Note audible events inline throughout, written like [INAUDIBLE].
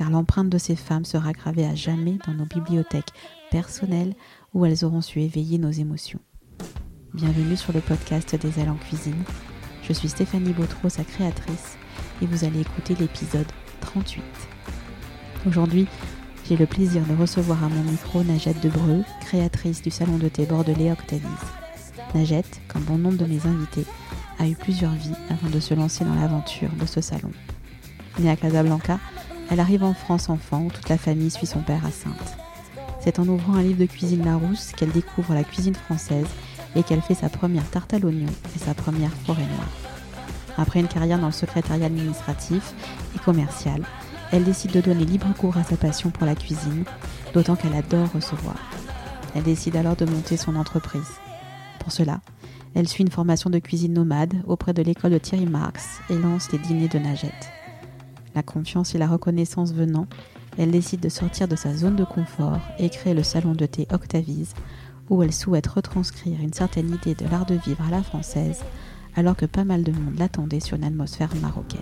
car l'empreinte de ces femmes sera gravée à jamais dans nos bibliothèques personnelles où elles auront su éveiller nos émotions. Bienvenue sur le podcast des ailes en cuisine. Je suis Stéphanie Bautreau, sa créatrice, et vous allez écouter l'épisode 38. Aujourd'hui, j'ai le plaisir de recevoir à mon micro Najette Debreu, créatrice du salon de thé bordelais Octavis. Najette, comme bon nombre de mes invités, a eu plusieurs vies avant de se lancer dans l'aventure de ce salon. Née à Casablanca, elle arrive en France enfant où toute la famille suit son père à Sainte. C'est en ouvrant un livre de cuisine Larousse qu'elle découvre la cuisine française et qu'elle fait sa première tarte à l'oignon et sa première forêt noire. Après une carrière dans le secrétariat administratif et commercial, elle décide de donner libre cours à sa passion pour la cuisine, d'autant qu'elle adore recevoir. Elle décide alors de monter son entreprise. Pour cela, elle suit une formation de cuisine nomade auprès de l'école de Thierry Marx et lance les dîners de Nagette. La confiance et la reconnaissance venant, elle décide de sortir de sa zone de confort et créer le salon de thé Octavise, où elle souhaite retranscrire une certaine idée de l'art de vivre à la française, alors que pas mal de monde l'attendait sur une atmosphère marocaine.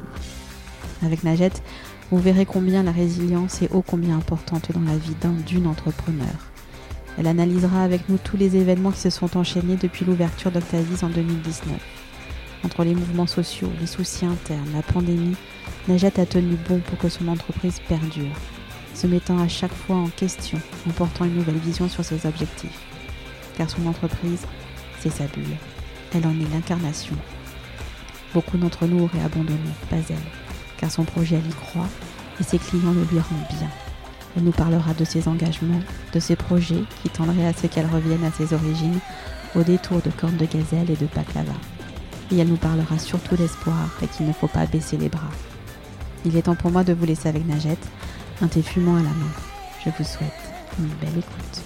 Avec Najette, vous verrez combien la résilience est ô combien importante dans la vie d'un d'une entrepreneur. Elle analysera avec nous tous les événements qui se sont enchaînés depuis l'ouverture d'Octavise en 2019. Entre les mouvements sociaux, les soucis internes, la pandémie, Najat a tenu bon pour que son entreprise perdure, se mettant à chaque fois en question, en portant une nouvelle vision sur ses objectifs. Car son entreprise, c'est sa bulle. Elle en est l'incarnation. Beaucoup d'entre nous auraient abandonné, pas elle, car son projet, elle y croit et ses clients le lui rendent bien. Elle nous parlera de ses engagements, de ses projets qui tendraient à ce qu'elle revienne à ses origines au détour de cornes de gazelle et de baklava. Et elle nous parlera surtout d'espoir et qu'il ne faut pas baisser les bras. Il est temps pour moi de vous laisser avec Najette, un thé fumant à la main. Je vous souhaite une belle écoute.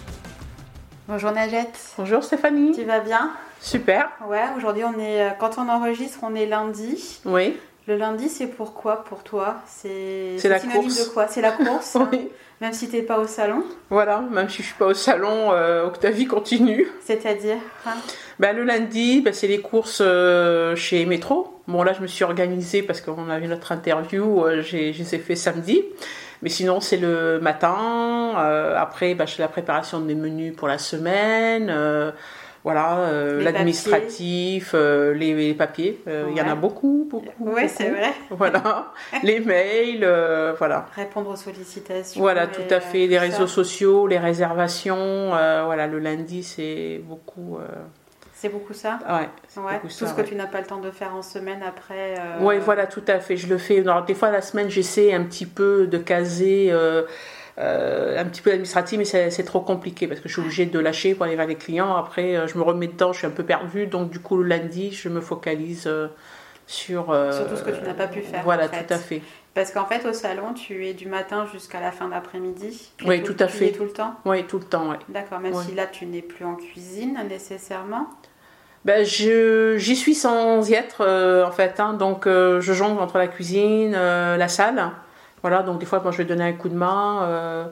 Bonjour Najette. Bonjour Stéphanie. Tu vas bien? Super. Ouais, aujourd'hui on est euh, quand on enregistre, on est lundi. Oui. Le lundi, c'est pourquoi pour toi? C'est la synonyme course. de quoi? C'est la course [LAUGHS] hein? Oui. Même si t'es pas au salon Voilà, même si je suis pas au salon, euh, Octavie continue. C'est-à-dire hein Bah, le lundi, bah, c'est les courses euh, chez Métro. Bon là, je me suis organisée parce qu'on avait notre interview, euh, j'ai, je les ai fait samedi. Mais sinon, c'est le matin. euh, après, bah, je fais la préparation des menus pour la semaine. Voilà, euh, l'administratif, euh, les, les papiers. euh, Il y en a beaucoup, beaucoup. Beaucoup. c'est vrai. [LAUGHS] Voilà, [LAUGHS] les mails, voilà. Répondre aux sollicitations. Voilà, tout à fait. Les réseaux ça. sociaux, les réservations. voilà, le lundi, c'est beaucoup. C'est beaucoup ça ouais, Ouais, beaucoup tout ça, ce que tu n'as pas le temps de faire en semaine après. Ouais, voilà, tout à fait. Je le fais. Alors, des fois, la semaine, j'essaie un petit peu de caser. Euh, un petit peu administratif, mais c'est trop compliqué parce que je suis obligée de lâcher pour aller vers les clients. Après, euh, je me remets dedans, je suis un peu perdue. Donc, du coup, le lundi, je me focalise euh, sur. euh, Sur tout ce que tu n'as pas pu faire, Voilà, en fait. tout à fait. Parce qu'en fait, au salon, tu es du matin jusqu'à la fin d'après-midi. Oui, tout à fait. es tout le temps Oui, tout le temps, ouais. D'accord, même si là, tu n'es plus en cuisine nécessairement. Ben, j'y suis sans y être euh, en fait, hein. donc euh, je jongle entre la cuisine, la salle, voilà, donc des fois moi je vais donner un coup de main, euh,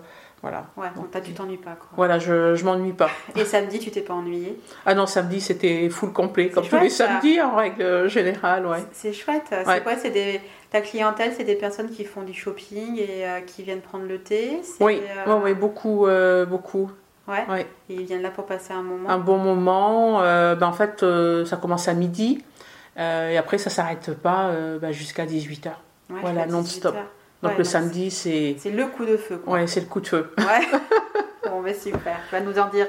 voilà. Ouais, donc tu t'ennuies pas, quoi. Voilà, je, je m'ennuie pas. Et samedi, tu t'es pas ennuyé Ah non, samedi c'était full complet, comme tous les ça. samedis en règle générale, ouais. C'est chouette. Ouais. C'est quoi? C'est des... Ta clientèle, c'est des personnes qui font du shopping et euh, qui viennent prendre le thé? Oui, euh, ouais, ouais, beaucoup, euh, beaucoup. Ouais. Ouais. Et ils viennent là pour passer un moment? Un bon moment, ben, en fait ça commence à midi, et après ça s'arrête pas ben, jusqu'à 18h. Ouais, voilà, non-stop. 18 heures. Donc Ouais, le samedi c'est... C'est le coup de feu, quoi. Ouais, c'est le coup de feu. Ouais. [LAUGHS] bon, mais super. Tu vas nous en dire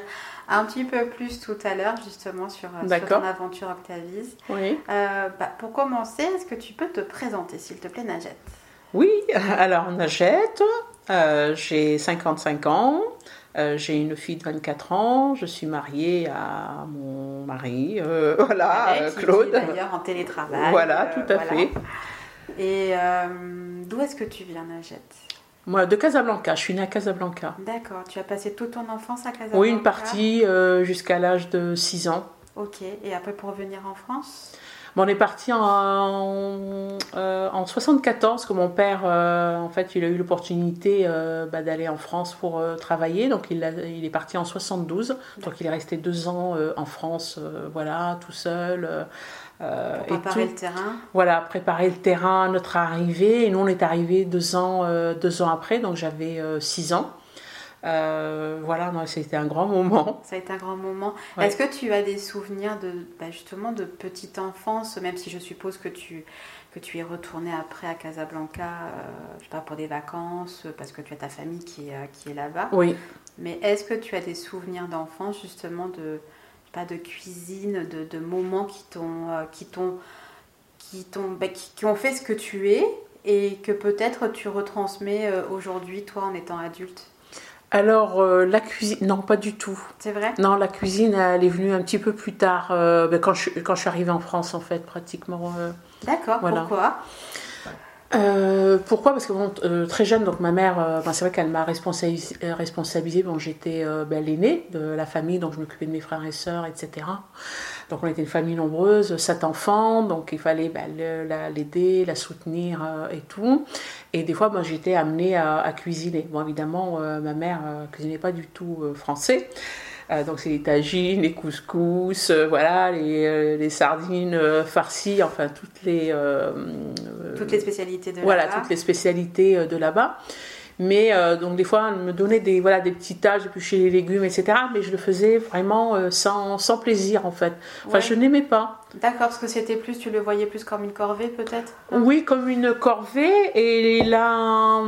un petit peu plus tout à l'heure, justement, sur, sur ton aventure Octavise. Oui. Euh, bah, pour commencer, est-ce que tu peux te présenter, s'il te plaît, Najette Oui, [LAUGHS] alors Najette, euh, j'ai 55 ans. Euh, j'ai une fille de 24 ans, je suis mariée à mon mari, [LAUGHS] voilà, Claude. D'ailleurs en télétravail. Voilà, tout à fait. Et d'où est-ce que tu viens, Najette moi, de Casablanca, je suis née à Casablanca. D'accord, tu as passé toute ton enfance à Casablanca? Oui, une partie euh, jusqu'à l'âge de 6 ans. Ok, et après pour revenir en France? Bon, On est parti en, euh, en 74, parce que mon père, euh, en fait, il a eu l'opportunité bah, d'aller en France pour travailler, donc il, il, est parti en 72, donc il est resté deux ans en France, voilà, tout seul. Euh, préparer le terrain. Voilà, préparer le terrain, notre arrivée. Et nous, on est arrivés deux ans, euh, deux ans après, donc j'avais euh, six ans. voilà, c'était un grand moment. [LAUGHS] Ça a été un grand moment. Est-ce que tu as des souvenirs de bah, justement de petite enfance, même si je suppose que tu que tu es retourné après à Casablanca, je sais pas pour des vacances, parce que tu as ta famille qui est, qui est là-bas. Oui. Mais est-ce que tu as des souvenirs d'enfance justement de pas de cuisine, de, de moments qui t'ont euh, qui t'ont qui, bah, qui, qui, ont fait ce que tu es et que peut-être tu retransmets euh, aujourd'hui toi en étant adulte alors, euh, la cuisine, non, pas du tout. C'est vrai? Non, la cuisine, elle est venue un petit peu plus tard, bah, quand, je, quand je suis arrivée en France, en fait, pratiquement. D'accord, pourquoi? Euh, pourquoi? Parce que euh, très jeune, donc ma mère, euh, ben, c'est vrai qu'elle m'a responsabilisée. responsabilisé. Bon, j'étais ben, l'aînée de la famille, donc je m'occupais de mes frères et sœurs, etc. Donc on était une famille nombreuse, sept enfants, donc il fallait ben, l'aider, la, soutenir et tout. Et des fois, ben, j'étais amenée à, cuisiner. Bon, évidemment, ma mère cuisinait pas du tout français. Euh, donc c'est les tagines, les couscous, euh, voilà, les, euh, les sardines farcies, enfin toutes les toutes les spécialités de voilà toutes les spécialités de là-bas. Mais euh, donc des fois, elle me donnait des, voilà, des petits tâches, chez les légumes, etc. Mais je le faisais vraiment euh, sans, sans, plaisir en fait. Enfin, je n'aimais pas. D'accord, parce que c'était plus, tu le voyais plus comme une corvée peut-être Oui, comme une corvée. Et là,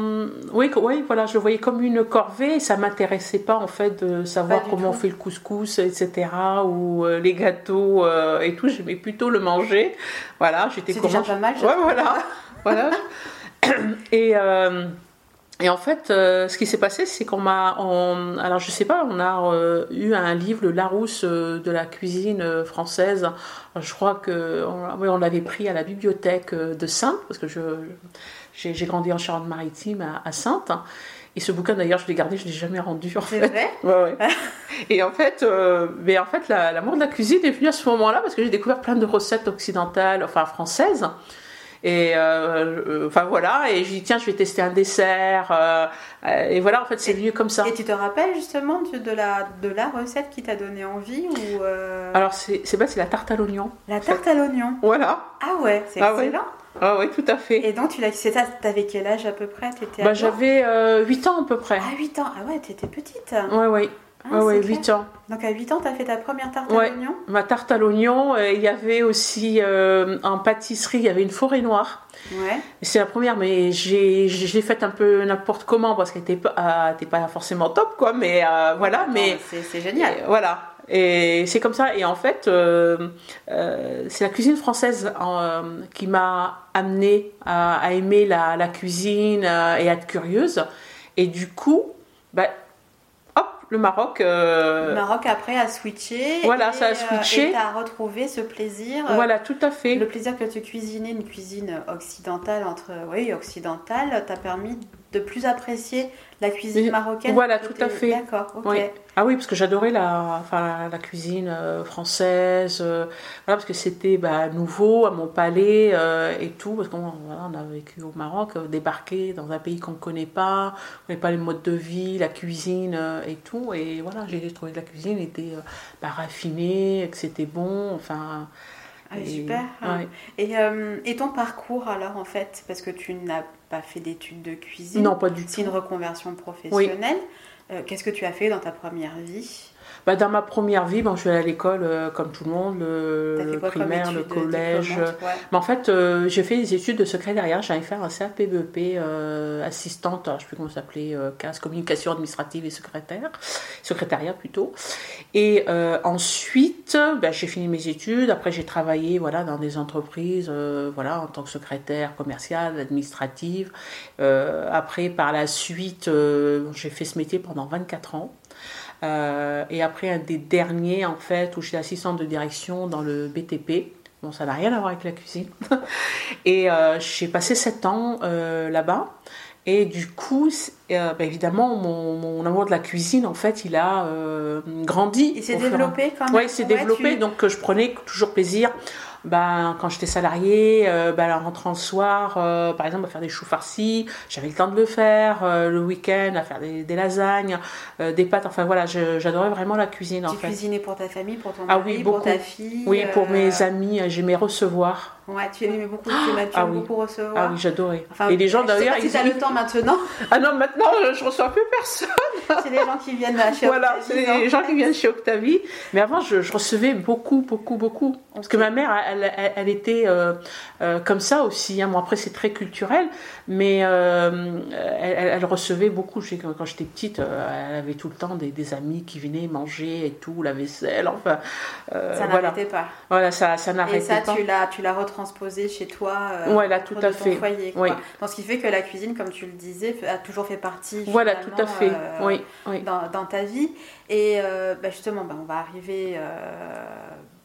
oui, oui, voilà, je le voyais comme une corvée. Et ça m'intéressait pas en fait de savoir comment on fait le couscous, etc. Ou euh, les gâteaux et tout. J'aimais plutôt le manger. Voilà, j'étais C'est déjà pas mal. Ouais, voilà, [LAUGHS] voilà. et et en fait, euh, ce qui s'est passé, c'est qu'on m'a. alors, je sais pas, on a euh, eu un livre, Le Larousse euh, de la cuisine française. Je crois que oui, on l'avait pris à la bibliothèque de Sainte, parce que j'ai grandi en Charente-Maritime à, Sainte. Et ce bouquin, d'ailleurs, je l'ai gardé, je ne l'ai jamais rendu. En fait. Vrai? [LAUGHS] Ouais, ouais. Et en fait, mais en fait l'amour de la cuisine est venu à ce moment-là, parce que j'ai découvert plein de recettes occidentales, enfin françaises. Et euh, euh, enfin voilà, et je dis tiens, je vais tester un dessert. Euh, et voilà, en fait, c'est venu comme ça. Et tu te rappelles justement de la, de la recette qui t'a donné envie ou Alors, c'est c'est la tarte à l'oignon. La tarte à l'oignon Voilà. Ah ouais, c'est ah excellent. Ah oui, tout à fait. Et donc, tu l'as, t'avais quel âge à peu près? Bah, J'avais 8 ans à peu près. Ah, 8 ans Ah ouais, t'étais petite. Ouais, ouais. Ah, ouais, 8 ans. Donc à 8 ans, tu as fait ta première tarte à l'oignon? Ma tarte à l'oignon. Euh, il y avait aussi euh, en pâtisserie, il y avait une forêt noire. Ouais. C'est la première, mais j'ai, je l'ai faite un peu n'importe comment parce qu'elle n'était pas, pas forcément top, quoi. Mais euh, voilà. mais c'est, génial. voilà. Et c'est comme ça. Et en fait, c'est la cuisine française qui m'a amenée à, aimer la, la cuisine et à être curieuse. Et du coup, bah, le Maroc. Euh, le Maroc après a switché. Voilà, ça a euh, switché. Et a retrouvé ce plaisir. Voilà, tout à fait. Le plaisir que tu cuisinais une cuisine occidentale entre oui occidentale t'a permis de plus apprécier la cuisine marocaine. Voilà, tout à fait. D'accord, ok. Ah oui, parce que j'adorais la, enfin, la, cuisine euh, française, euh, voilà, parce que c'était bah, nouveau à mon palais euh, et tout, parce qu'on on a vécu au Maroc, débarqué dans un pays qu'on ne connaît pas, on connaît pas les modes de vie, la cuisine et tout, et voilà, j'ai trouvé que la cuisine était bah, raffinée, que c'était bon, enfin... Ah, super. Et, et, ton parcours alors en fait, parce que tu n'as pas fait d'études de cuisine. Non, pas du tout. C'est une reconversion professionnelle. Euh, qu'est-ce que tu as fait dans ta première vie? Bah, dans ma première vie, bon, je suis allée à l'école euh, comme tout le monde, le, primaire, le collège. Mais en fait, euh, j'ai fait des études de secrétariat. J'allais faire un CAPBEP euh, assistante, je ne sais plus comment ça s'appelait, CAS, communication administrative et secrétaire, secrétariat plutôt. Et ensuite, bah, j'ai fini mes études. Après, j'ai travaillé voilà, dans des entreprises voilà, en tant que secrétaire commerciale, administrative. après, par la suite, j'ai fait ce métier pendant 24 ans. Euh, et après, un des derniers, en fait, où j'étais assistante de direction dans le BTP. Bon, ça n'a rien à voir avec la cuisine. [LAUGHS] et euh, j'ai passé sept ans euh, là-bas. Et du coup, bah, évidemment, mon, amour de la cuisine, en fait, il a grandi. Il s'est développé quand même. Oui, il s'est développé. Donc, je prenais toujours plaisir ben, quand j'étais salariée, euh, ben, en rentrant le soir, euh, par exemple, à faire des choux farcis, j'avais le temps de le faire, euh, le week-end, à faire des, lasagnes, des pâtes, enfin voilà, j'adorais vraiment la cuisine. Tu en fait. cuisinais pour ta famille, pour ton ah mari, pour ta fille Oui, pour mes amis, j'aimais recevoir. Ouais, tu aimais beaucoup, tu ah, oui. beaucoup recevoir. Ah oui, j'adorais. et les gens d'ailleurs. Si tu as le temps maintenant. [LAUGHS] Ah non, maintenant, je reçois plus personne. [LAUGHS] c'est les gens qui viennent chez Voilà, c'est les gens qui viennent chez Octavie. Mais avant, je, recevais beaucoup, beaucoup, beaucoup. Parce que ma mère, elle, elle, était euh, euh, comme ça aussi. Hein. Bon, après, c'est très culturel, mais euh, elle, recevait beaucoup. Je sais que quand j'étais petite, elle avait tout le temps des, amis qui venaient manger et tout, la vaisselle. Enfin, ça n'arrêtait pas. Voilà, ça, ça n'arrêtait pas. Et ça, tu l'as retransposé chez toi voilà, tout à fait. foyer. Oui. Donc, ce qui fait que la cuisine, comme tu le disais, a toujours fait partie. Voilà, tout à fait. oui, oui. Dans, dans, ta vie. Et bah, justement, bah, on va arriver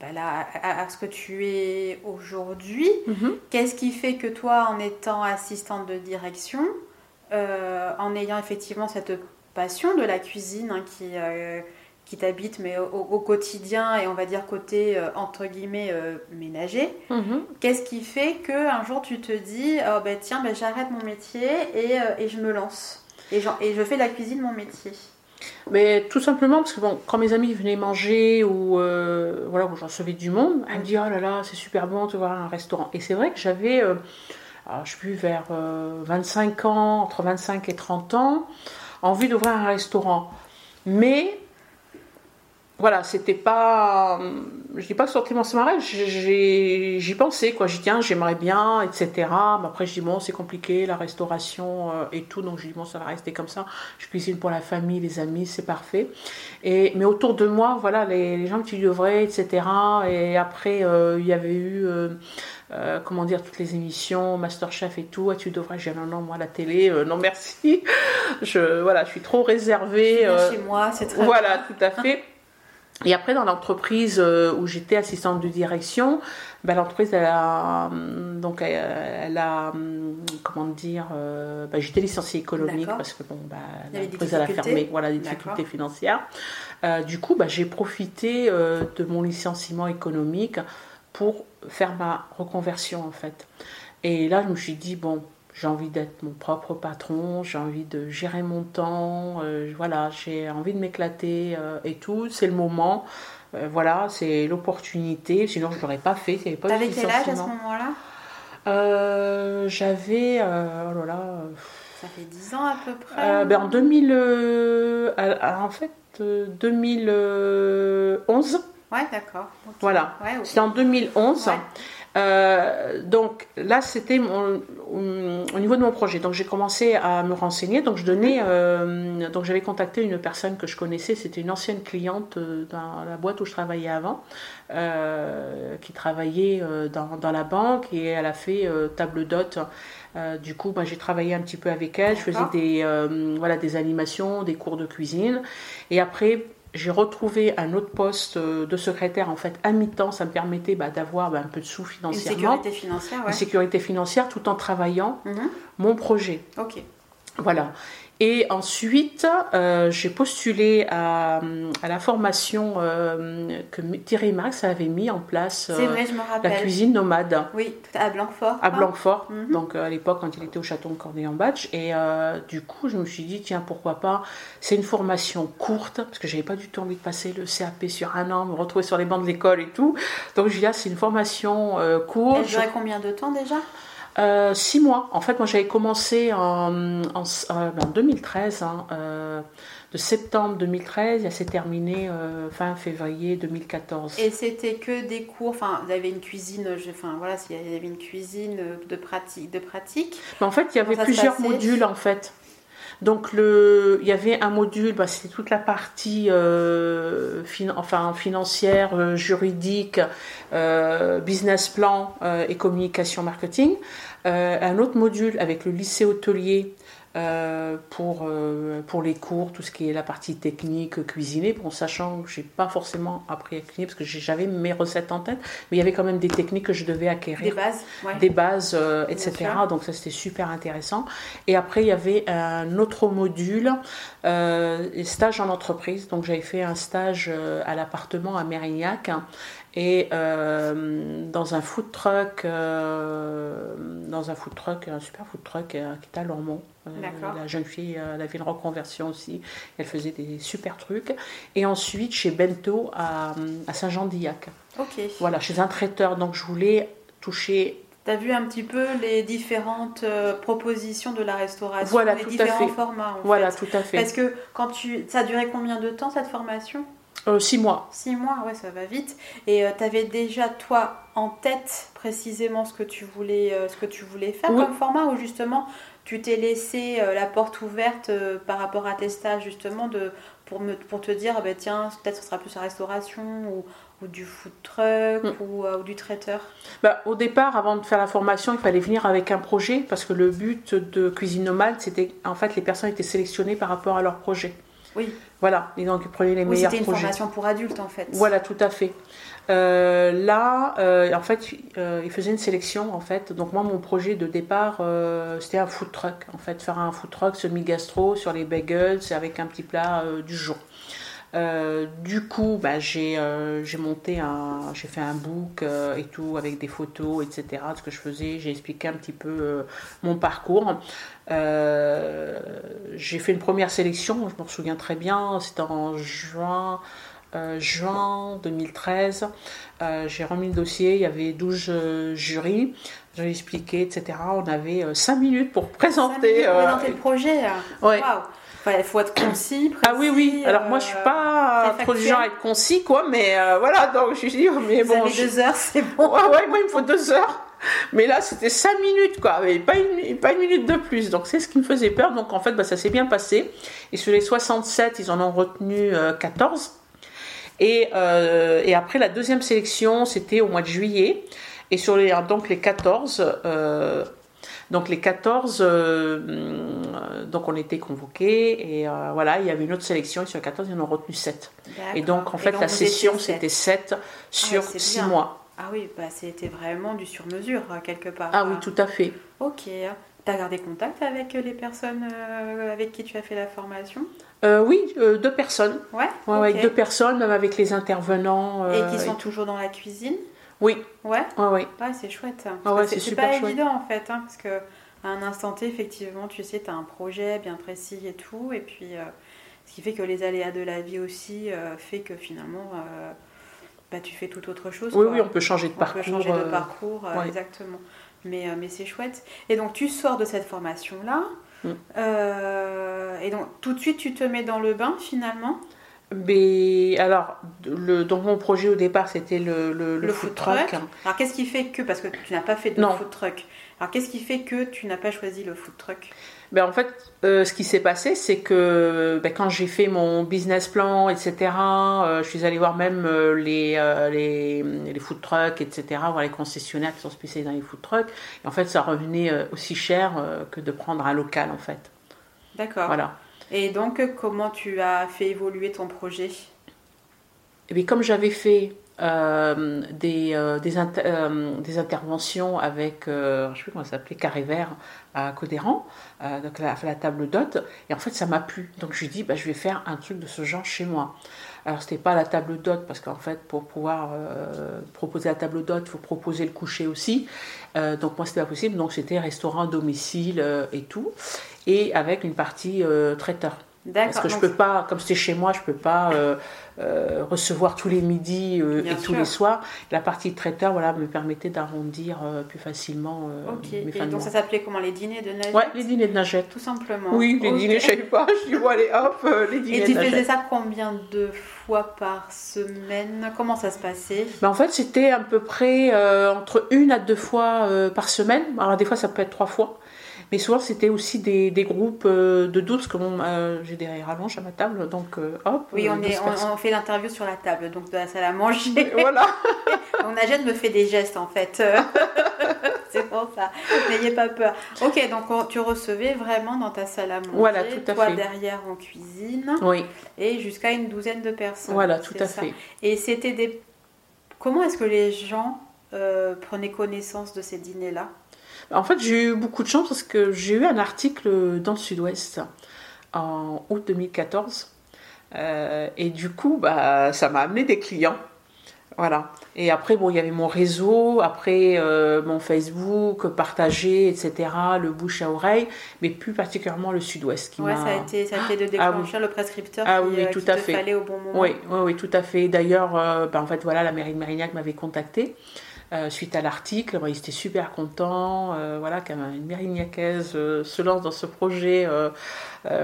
bah là, à, ce que tu es aujourd'hui. Mhm. Qu'est-ce qui fait que toi, en étant assistante de direction, euh, en ayant effectivement cette passion de la cuisine hein, qui, euh, qui t'habite, mais au, quotidien et on va dire côté euh, entre guillemets ménager, mhm. qu'est-ce qui fait que un jour tu te dis oh, ben, tiens, ben, j'arrête mon métier et, et, je me lance et, et je fais la cuisine mon métier? Mais tout simplement parce que bon, quand mes amis venaient manger ou euh, voilà, où j'en recevais du monde, elles me disaient oh là là, c'est super bon de voir un restaurant. Et c'est vrai que j'avais, euh, je suis vers 25 euh, ans, entre 25 et 30 ans, envie d'ouvrir un restaurant. Mais voilà, c'était pas. Je dis pas que sortir mon rêve, j'y pensais, quoi. J'y tiens, j'aimerais bien, etc. Mais après, je dis, bon, c'est compliqué, la restauration euh, et tout. Donc, je dis, bon, ça va rester comme ça. Je cuisine pour la famille, les amis, c'est parfait. Et, mais autour de moi, voilà, les, gens que tu devrais, etc. Et après, euh, il y avait eu. Euh, comment dire, toutes les émissions, Masterchef et tout, ah, tu devrais, j'ai non, non, moi, la télé, non, merci. [LAUGHS] Je, voilà, je suis trop réservée. chez moi, c'est très Voilà, tout à fait. [LAUGHS] Et après, dans l'entreprise euh, où j'étais assistante de direction, ben, l'entreprise, elle a, hum, donc, elle, a, hum, comment dire, euh, ben, j'étais licenciée économique parce que bon, ben, l'entreprise, elle a fermé, voilà, des difficultés financières. Euh, du coup, ben, j'ai profité de mon licenciement économique pour faire ma reconversion, en fait. Et là, je me suis dit, bon, j'ai envie d'être mon propre patron, j'ai envie de gérer mon temps, euh, voilà, j'ai envie de m'éclater euh, et tout. C'est le moment, euh, voilà, c'est l'opportunité. Sinon, je ne l'aurais pas fait. Tu avais quel âge à ce moment-là? J'avais, oh là là. Ça fait 10 ans à peu près. ben, en 2000, en fait, 2011. Ouais, d'accord. Voilà. C'est en 2011. Euh, donc là, c'était au niveau de mon projet. Donc j'ai commencé à me renseigner. Donc je donnais, euh, donc j'avais contacté une personne que je connaissais. C'était une ancienne cliente euh, dans la boîte où je travaillais avant, qui travaillait dans, la banque et elle a fait table d'hôte. du coup, bah, j'ai travaillé un petit peu avec elle. Je faisais des, voilà, des animations, des cours de cuisine. Et après, j'ai retrouvé un autre poste euh, de secrétaire en fait à mi-temps. Ça me permettait bah, d'avoir bah, un peu de sous financièrement. Une sécurité financière, Une sécurité financière tout en travaillant mhm. mon projet. Ok. Voilà. Et ensuite, euh, j'ai postulé à, la formation euh, que Thierry Marx avait mis en place. C'est vrai, je me rappelle. La cuisine nomade. Oui, à Blanquefort. À Blanquefort, mhm. donc à l'époque quand il était au château de Cornay-en-Batch. Et du coup, je me suis dit, tiens, pourquoi pas C'est une formation courte, parce que j'avais pas du tout envie de passer le CAP sur un an, me retrouver sur les bancs de l'école et tout. Donc, je dis, ah, c'est une formation courte. Elle durait combien de temps déjà? Euh, six mois. En fait, moi j'avais commencé en, en, 2013. Euh, hein, euh, de septembre 2013 et ça s'est terminé euh, fin février 2014. Et c'était que des cours, enfin, vous avez une cuisine, enfin voilà, il y avait une cuisine de pratique. De pratique. Mais en fait, il y avait plusieurs modules en fait. Donc le, il y avait un module, bah, c'était toute la partie euh, enfin, financière, euh, juridique, business plan et communication marketing. Un autre module avec le lycée hôtelier euh, pour, euh, pour les cours, tout ce qui est la partie technique, cuisiner, bon, sachant que je n'ai pas forcément appris à cuisiner parce que j'avais mes recettes en tête, mais il y avait quand même des techniques que je devais acquérir. Des bases, Des bases, euh, etc. Donc ça, c'était super intéressant. Et après, il y avait un autre module, stage en entreprise. Donc j'avais fait un stage à l'appartement à Mérignac. Et dans un food truck, dans un food truck, un super food truck qui est à Lormont. Euh, la jeune fille, elle avait une reconversion aussi. Elle faisait des super trucs. Et ensuite, chez Bento à, Saint-Jean-d'Illac. Ok. Voilà, chez un traiteur. Donc, je voulais toucher tu as vu un petit peu les différentes euh, propositions de la restauration, voilà, les différents formats. En voilà, tout à fait. Parce que quand tu, ça a duré combien de temps cette formation? Euh, Six mois. Six mois, ouais, ça va vite. Et tu avais déjà toi en tête précisément ce que tu voulais, ce que tu voulais faire comme format ou justement tu t'es laissé euh, la porte ouverte euh, par rapport à tes stages justement de, pour, me, pour te dire ah ben, tiens peut-être ce sera plus la restauration ou, ou du food truck mm. ou, euh, ou, du traiteur? Bah, Au départ, avant de faire la formation, il fallait venir avec un projet parce que le but de Cuisine Nomade, c'était en fait les personnes étaient sélectionnées par rapport à leur projet. Oui. Voilà, et donc ils prenaient les meilleurs projets. C'était une formation pour adultes en fait. Voilà, tout à fait. Euh, là, euh, en fait, euh, il faisait une sélection en fait. Donc moi, mon projet de départ, c'était un food truck. En fait, faire un food truck semi-gastro sur les bagels avec un petit plat du jour. Du coup, bah, j'ai monté un, j'ai fait un book et tout avec des photos, etc. ce que je faisais, j'ai expliqué un petit peu mon parcours. j'ai fait une première sélection, je me souviens très bien, c'était en juin euh, juin 2013. Euh, j'ai remis le dossier, il y avait 12 euh, jurys, j'ai expliqué, etc. On avait 5 minutes pour [LAUGHS] présenter. pour présenter le projet. Ouais. Il faut être concis, Ah oui, oui. Alors moi, je suis pas trop du genre à être concis, quoi, mais voilà, donc je dit, mais bon. Vous deux heures, c'est bon. Ouais, ouais, moi, il me faut deux heures. Mais là, c'était 5 minutes, quoi, et pas une, pas une minute de plus. Donc, c'est ce qui me faisait peur. Donc, en fait, bah, ça s'est bien passé. Et sur les 67, ils en ont retenu 14. Et, euh, et après, la deuxième sélection, c'était au mois de juillet. Et sur les, donc les 14, euh, donc les 14, euh, donc on était convoqués et euh, voilà, il y avait une autre sélection et sur les 14, ils en ont retenu 7. Et donc en fait, la session, c'était 7 sur 6 mois. Ah oui, bah, c'était vraiment du sur-mesure quelque part. Ah oui, tout à fait. Ok. Tu as gardé contact avec les personnes avec qui tu as fait la formation? Euh, oui, euh, deux personnes. Ouais, Avec deux personnes, même avec les intervenants. Euh, et qui sont toujours dans la cuisine? Oui. Ouais. Ouais, ouais. c'est chouette. Ah ouais, c'est pas évident en fait, hein, parce que à un instant T, effectivement, tu sais, tu as un projet bien précis et tout, et puis ce qui fait que les aléas de la vie aussi fait que finalement, bah, tu fais tout autre chose. Oui, oui, on peut changer de on parcours. Peut changer de parcours, exactement. Mais, mais c'est chouette. Et donc, tu sors de cette formation-là. Mm. Euh, et donc, tout de suite, tu te mets dans le bain finalement? Mais alors, le, donc mon projet au départ, c'était le, le, food, truck. Alors, qu'est-ce qui fait que, parce que tu n'as pas fait de food truck, alors qu'est-ce qui fait que tu n'as pas choisi le food truck ben, En fait, euh, ce qui s'est passé, c'est que ben, quand j'ai fait mon business plan, etc., euh, je suis allée voir même euh, les, les, les, food trucks, etc., voir les concessionnaires qui sont spécialisés dans les food trucks. Et en fait, ça revenait aussi cher que de prendre un local, en fait. D'accord. Voilà. Et donc, comment tu as fait évoluer ton projet? Et eh bien, comme j'avais fait euh, des, euh, euh, des, interventions avec, je sais plus comment ça s'appelait, Carré Vert à Codéran, donc la, table d'hôte, et en fait ça m'a plu. Donc je lui dis, bah, je vais faire un truc de ce genre chez moi. Alors c'était pas la table d'hôte, parce qu'en fait pour pouvoir proposer la table d'hôte, il faut proposer le coucher aussi. donc moi c'était pas possible, donc c'était restaurant domicile et tout, et avec une partie traiteur. Parce que je peux pas, comme c'était chez moi, je peux pas euh, euh, recevoir tous les midis euh, et tous les soirs. La partie traiteur, voilà, me permettait d'arrondir plus facilement Ok. et donc ça s'appelait comment les dîners de Nagette Ouais, les dîners de Nagette. Tout simplement. Oui, les dîners, je savais pas. Je dis bon allez hop, les dîners. Et tu faisais ça combien de fois par semaine? Comment ça se passait? Ben, en fait, c'était à peu près entre une à deux fois par semaine. Alors des fois, ça peut être trois fois. Mais souvent, c'était aussi des, des, groupes euh, de 12, comme euh, j'ai des rallonges à ma table, donc euh, hop. Oui, on, est, on, fait l'interview sur la table, donc de la salle à manger. [LAUGHS] Voilà. [LAUGHS] Mon agent me fait des gestes, en fait. [LAUGHS] C'est pour ça. N'ayez pas peur. Ok, donc tu recevais vraiment dans ta salle à manger. Voilà, tout à toi derrière en cuisine. Oui. Et jusqu'à une douzaine de personnes. Voilà, tout à fait. Et c'était des. Comment est-ce que les gens prenaient connaissance de ces dîners-là? En fait, j'ai eu beaucoup de chance parce que j'ai eu un article dans le Sud-Ouest en août 2014. Euh, et du coup, bah, ça m'a amené des clients. Voilà. Et après, bon, il y avait mon réseau, après euh, mon Facebook, partagé, etc., le bouche à oreille, mais plus particulièrement le Sud-Ouest. Qui ouais, ça a, été, ça a été de ah déclencher le prescripteur ah, oui, euh, tout à fait. fallait au bon moment. Oui, oui, oui tout à fait. D'ailleurs, bah, en fait, voilà, la mairie de Mérignac m'avait contacté. Euh, suite à l'article. ils étaient super contents, euh, voilà, qu'une mérignacaise euh, se lance dans ce projet,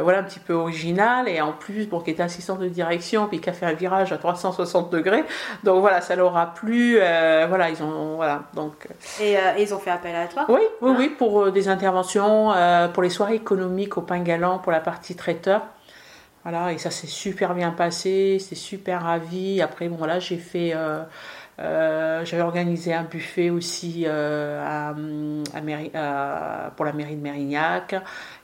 voilà, un petit peu original, et en plus, bon, qui était assistante de direction, puis qui a fait un virage à 360 degrés. Donc voilà, ça leur a plu, voilà, ils ont, voilà, donc. Et, ils ont fait appel à toi? Oui, oui, oui, pour des interventions, pour les soirées économiques au pain galant, pour la partie traiteur. Voilà, et ça s'est super bien passé, c'est super ravi. Après, bon, voilà, j'ai fait euh, j'avais organisé un buffet aussi euh, à, pour la mairie de Mérignac.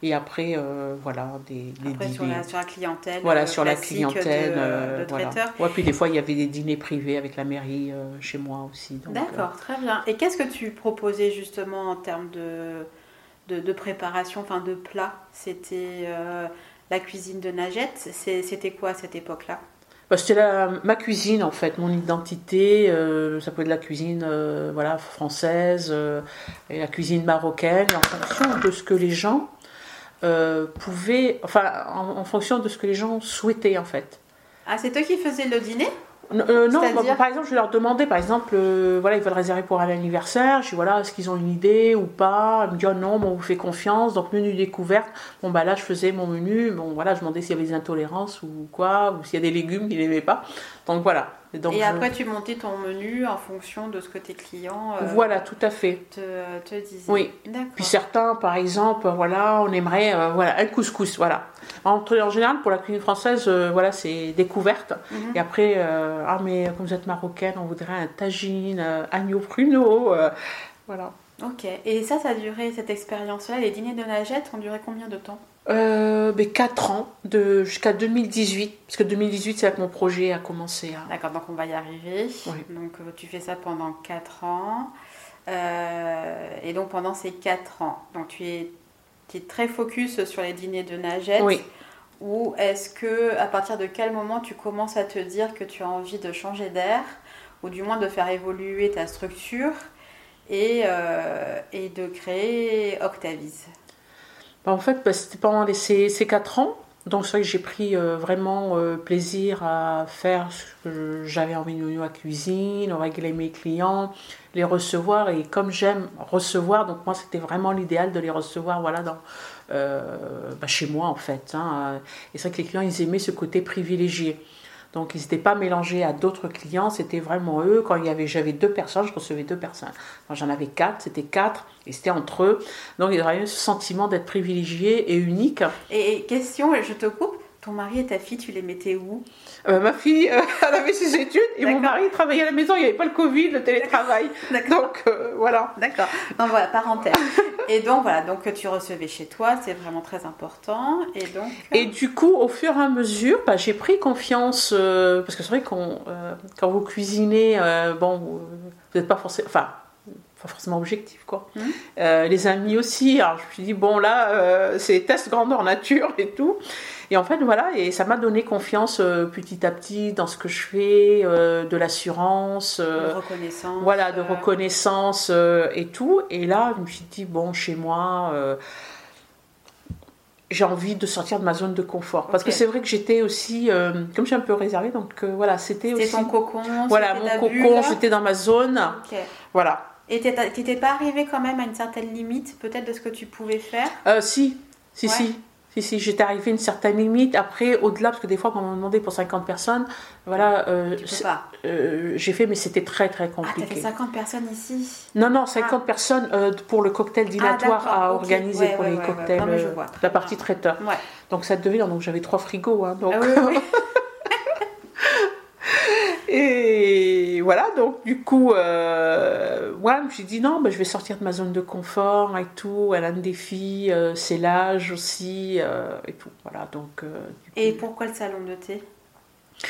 Et après, euh, voilà, des, après, sur, la, sur, la, clientèle. Voilà, sur la clientèle. De, voilà. Ouais, puis des fois, il y avait des dîners privés avec la mairie chez moi aussi. D'accord, très bien. Et qu'est-ce que tu proposais justement en termes de, de, préparation, enfin de plats? C'était la cuisine de Nagette. C'était quoi à cette époque-là? C'était ma cuisine en fait, mon identité. Euh, ça peut être la cuisine euh, voilà, française euh, et la cuisine marocaine, en fonction de ce que les gens pouvaient, enfin en, fonction de ce que les gens souhaitaient en fait. Ah, c'est toi qui faisais le dîner? Euh, non, bah, par exemple, je leur demandais, par exemple, euh, voilà, ils veulent réserver pour un anniversaire. Je dis, voilà, est-ce qu'ils ont une idée ou pas? Ils me disent, oh, non, bon, on vous fait confiance. Donc, menu découverte. Bon, bah là, je faisais mon menu. Bon, voilà, je demandais s'il y avait des intolérances ou quoi, ou s'il y a des légumes qu'ils n'aimaient pas. Donc, voilà. Et, après, tu montais ton menu en fonction de ce que tes clients euh, voilà, tout à fait. Te, te disaient. Oui. Puis certains, par exemple, voilà, on aimerait voilà, un couscous. Voilà. En, en, général, pour la cuisine française, euh, voilà, c'est découverte. Mhm. Et après, euh, ah, mais comme vous êtes marocaine, on voudrait un tagine, euh, agneau pruneau. voilà. Ok. Et ça, ça a duré, cette expérience-là, les dîners de Nagette ont duré combien de temps? Euh, 4 ans, de, jusqu'à 2018. Parce que 2018, c'est là que mon projet a commencé. À... D'accord, donc on va y arriver. Donc tu fais ça pendant 4 ans. et donc pendant ces 4 ans, donc tu es qui est très focus sur les dîners de Nagette Oui. Ou est-ce que, à partir de quel moment tu commences à te dire que tu as envie de changer d'air, ou du moins de faire évoluer ta structure et, euh, et de créer Octavis bah, En fait, bah, c'était pendant ces, ces 4 ans. Donc c'est vrai que j'ai pris euh, vraiment euh, plaisir à faire ce que j'avais envie de à la cuisine, régler mes clients, les recevoir. Et comme j'aime recevoir, donc moi c'était vraiment l'idéal de les recevoir voilà, dans, euh, bah, chez moi en fait. Hein. Et c'est vrai que les clients ils aimaient ce côté privilégié. Donc ils n'étaient pas mélangés à d'autres clients, c'était vraiment eux. Quand il y avait, j'avais deux personnes, je recevais deux personnes. Quand j'en avais quatre, c'était quatre, et c'était entre eux. Donc il y avait ce sentiment d'être privilégié et unique. Et question, je te coupe, ton mari et ta fille, tu les mettais où? Euh, Ma fille, euh, [LAUGHS] elle avait ses études et mon mari travaillait à la maison. Il n'y avait pas le Covid, le télétravail. Donc euh, voilà. D'accord. Donc voilà, parenthèse. et donc voilà, donc tu recevais chez toi, c'est vraiment très important. Et donc. Et du coup, au fur et à mesure, bah, j'ai pris confiance parce que c'est vrai qu'on, quand vous cuisinez, bon, vous n'êtes pas forcément, enfin pas forcément objectif quoi. Mmh. les amis aussi. Alors je me suis dit bon là c'est test grandeur nature et tout. Et en fait, voilà, et ça m'a donné confiance euh, petit à petit dans ce que je fais, euh, de l'assurance, euh, de reconnaissance. Voilà, de reconnaissance et tout. Et là, je me suis dit, bon, chez moi, j'ai envie de sortir de ma zone de confort. Parce que c'est vrai que j'étais aussi, euh, comme je suis un peu réservée, donc euh, voilà, c'était C'était aussi. ton cocon, voilà, c'était mon cocon, j'étais dans ma zone. Ok. Voilà. Et t'étais pas arrivé quand même à une certaine limite, peut-être, de ce que tu pouvais faire? Euh, si, si, Ouais. si. Si, si, j'étais arrivée à une certaine limite. Après, au-delà, parce que des fois, quand on m'a demandé pour 50 personnes, voilà, euh, euh, j'ai fait, mais c'était très, très Ah, t'as compliqué. fait 50 personnes ici? Non, non, 50 personnes euh, pour le cocktail dînatoire Ah, d'accord, à organiser Ouais, pour ouais, les ouais, cocktails, Non, je vois, la partie traiteur. Ouais. Donc ça devait, donc j'avais trois frigos. hein, donc. Ah oui, oui. [LAUGHS] [LAUGHS] Et voilà, donc du coup, euh, ouais, je me suis dit non, bah, je vais sortir de ma zone de confort et tout. Elle a un défi, euh, c'est l'âge aussi euh, et tout. Voilà, donc. euh, coup- Et pourquoi le salon de thé?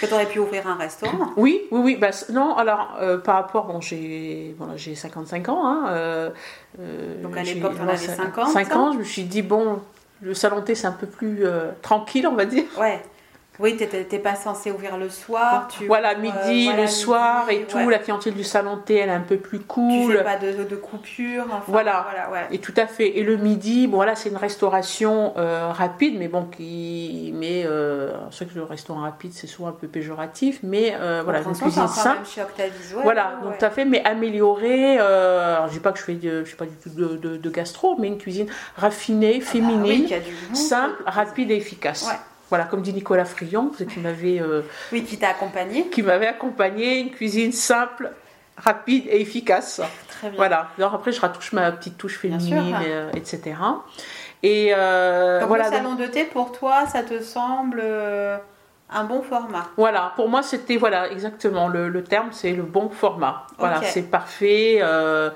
Que t'aurais pu ouvrir un restaurant. [LAUGHS] Oui, oui, oui. Bah, non, alors euh, par rapport, bon, j'ai j'ai 55 ans. Hein, euh, Donc, à l'époque, t'en voilà, avais ça- 50, 5 hein? ans, je me suis dit bon, le salon de thé c'est un peu plus euh, tranquille, on va dire. Ouais. Oui, t'étais t'es pas censé ouvrir le soir. Tu Voilà, ouvres, midi, euh, voilà, le soir midi, et tout. ouais. La clientèle du salon thé, elle est un peu plus Tu cool. fais pas de, de coupure. enfin, Voilà. voilà ouais. Et tout à fait. Et le midi, bon voilà, c'est une restauration euh, rapide, mais bon, qui, mais euh, c'est vrai que le restaurant rapide, c'est souvent un peu péjoratif, mais euh, voilà, une cuisine simple. même chez Octavis, ouais, voilà, donc ouais. tout à fait, mais améliorée. Euh, alors, je dis pas que je fais, de, je sais pas du tout de, de- de gastro, mais une cuisine raffinée, Ah bah féminine, oui, goût. simple, rapide et efficace. Voilà, comme dit Nicolas Frion, c'est qui m'avait euh, Oui, qui t'a accompagné. qui m'avait accompagné, une cuisine simple, rapide et efficace. Très bien. Voilà. Alors après, je retouche ma petite touche féminine, sûr. euh, etc. Et euh, Donc voilà. le salon de thé, pour toi, ça te semble un bon format Voilà, pour moi c'était voilà exactement le, le terme, c'est le bon format. Voilà, c'est parfait. euh,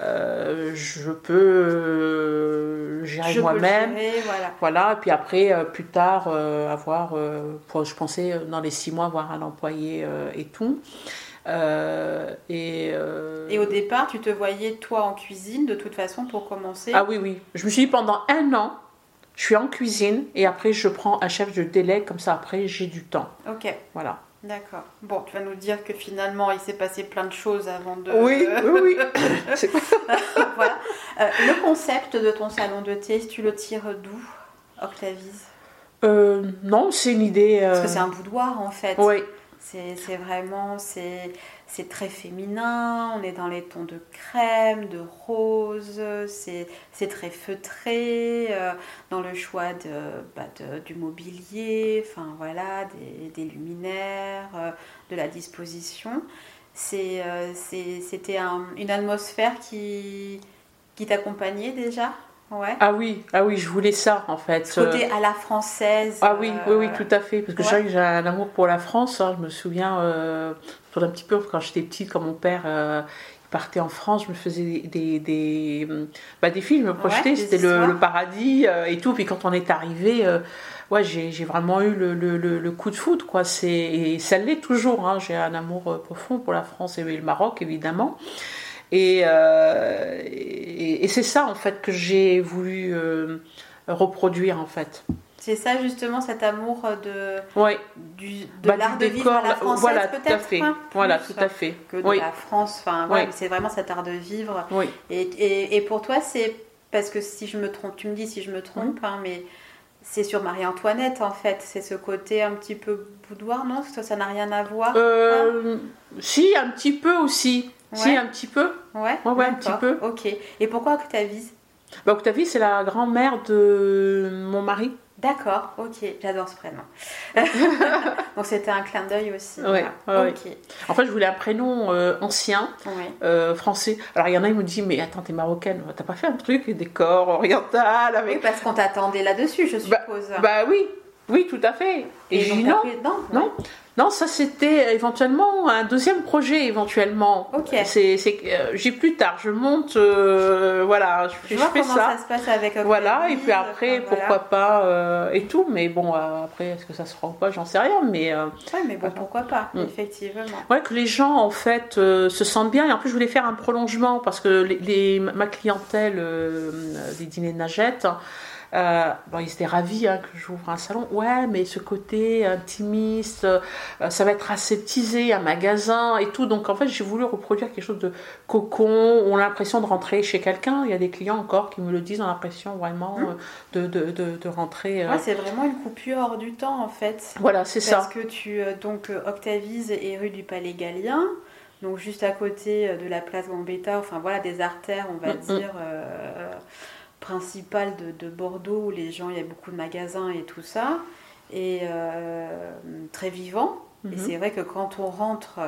euh, je peux euh, gérer moi-même. voilà. Voilà, et puis après, euh, plus tard, avoir, pour- je pensais dans les six mois avoir un employé et tout. Et, Et au départ, tu te voyais toi en cuisine de toute façon pour commencer. Ah oui, oui. Je me suis dit pendant un an, je suis en cuisine et après je prends un chef, je délègue, comme ça après j'ai du temps. Ok, Voilà. D'accord. Bon, tu vas nous dire que finalement il s'est passé plein de choses avant de. Oui, oui, oui. [LAUGHS] C'est- [LAUGHS] voilà. Euh, le concept de ton salon de thé, tu le tires d'où, Octavise? Euh, non, c'est une idée. Parce euh, que c'est un boudoir en fait. Oui, C'est c'est vraiment, c'est c'est très féminin, on est dans les tons de crème, de rose, c'est très feutré, euh, dans le choix de, bah, de- du mobilier, enfin voilà, des, luminaires, euh, de la disposition. Euh, C'était un- une atmosphère qui t'accompagnait déjà? Ouais. ah oui, ah oui, je voulais ça en fait. Ce côté à la française. Ah oui, oui, oui, euh, tout à fait. Parce que ouais. j'ai un amour pour la France. hein. Je me souviens, euh, un petit peu quand j'étais petite, quand mon père euh, il partait en France, je me faisais des, des, des, bah, des films, je me projetais, c'était le, paradis euh, et tout. Puis quand on est arrivé, euh, ouais, j'ai vraiment eu le, le, coup de foudre, quoi. C'est- Et ça l'est toujours. Hein. J'ai un amour euh, profond pour la France et le Maroc, évidemment. Et, euh, et, et c'est ça, en fait, que j'ai voulu euh, reproduire, en fait. C'est ça justement cet amour de, Ouais. du, de Bah, l'art de vivre à la française voilà, tout à peut-être fait. hein, Voilà, tout à fait. que de Oui, la France. Enfin, Oui. c'est vraiment cet art de vivre. oui. Et, et, et pour toi, c'est parce que si je me trompe, tu me dis si je me trompe, Mmh. hein, mais c'est sur Marie-Antoinette en fait. C'est ce côté un petit peu boudoir, non? Ça, ça n'a rien à voir. Euh, si, un petit peu aussi. Si, un petit peu. Ouais, ouais, ouais, un petit peu. Ok. Et pourquoi Octavise? Bah, Octavie, c'est la grand-mère de mon mari. D'accord, ok, j'adore ce prénom. [LAUGHS] Donc c'était un clin d'œil aussi. Ouais, ouais, ok, En fait, je voulais un prénom euh, ancien, ouais. euh, français. Alors, il y en a, ils me disent, mais attends, t'es marocaine, t'as pas fait un truc, décor oriental Oui, avec. parce qu'on t'attendait là-dessus, je Bah, suppose. Bah oui, oui, tout à fait. Et, donc, dit t'as non. pris- non, Non, non, ça c'était éventuellement un deuxième projet éventuellement. Ok. C'est, c'est, euh, j'ai plus tard, je monte, euh, voilà, je, Je fais- vois je fais comment ça. ça. se passe avec Octavise. Voilà, et puis après, enfin, pourquoi pas euh, et tout, mais bon, euh, après, est-ce que ça se fera ou pas, j'en sais rien, mais euh, Ouais, mais bon, pourquoi pas, Mm. effectivement. ouais, que les gens en fait euh, se sentent bien, et en plus, je voulais faire un prolongement parce que les, les- ma clientèle euh, des dîners de Nagette, Euh, bon, ils étaient ravis hein, que j'ouvre un salon. Ouais, mais ce côté intimiste, euh, ça va être aseptisé, un magasin et tout. Donc en fait, j'ai voulu reproduire quelque chose de cocon. On a l'impression de rentrer chez quelqu'un. Il y a des clients encore qui me le disent, on a l'impression vraiment Mmh. euh, de, de, de, de rentrer. Ouais, c'est vraiment une coupure hors du temps en fait. Voilà, c'est Parce ça. que tu donc Octavise et rue du Palais Galien, donc juste à côté de la place Gambetta, enfin voilà des artères, on va Mm, mm. dire euh, principales de, de Bordeaux où les gens, il y a beaucoup de magasins et tout ça, et euh, très vivant. Et Mhm. c'est vrai que quand on rentre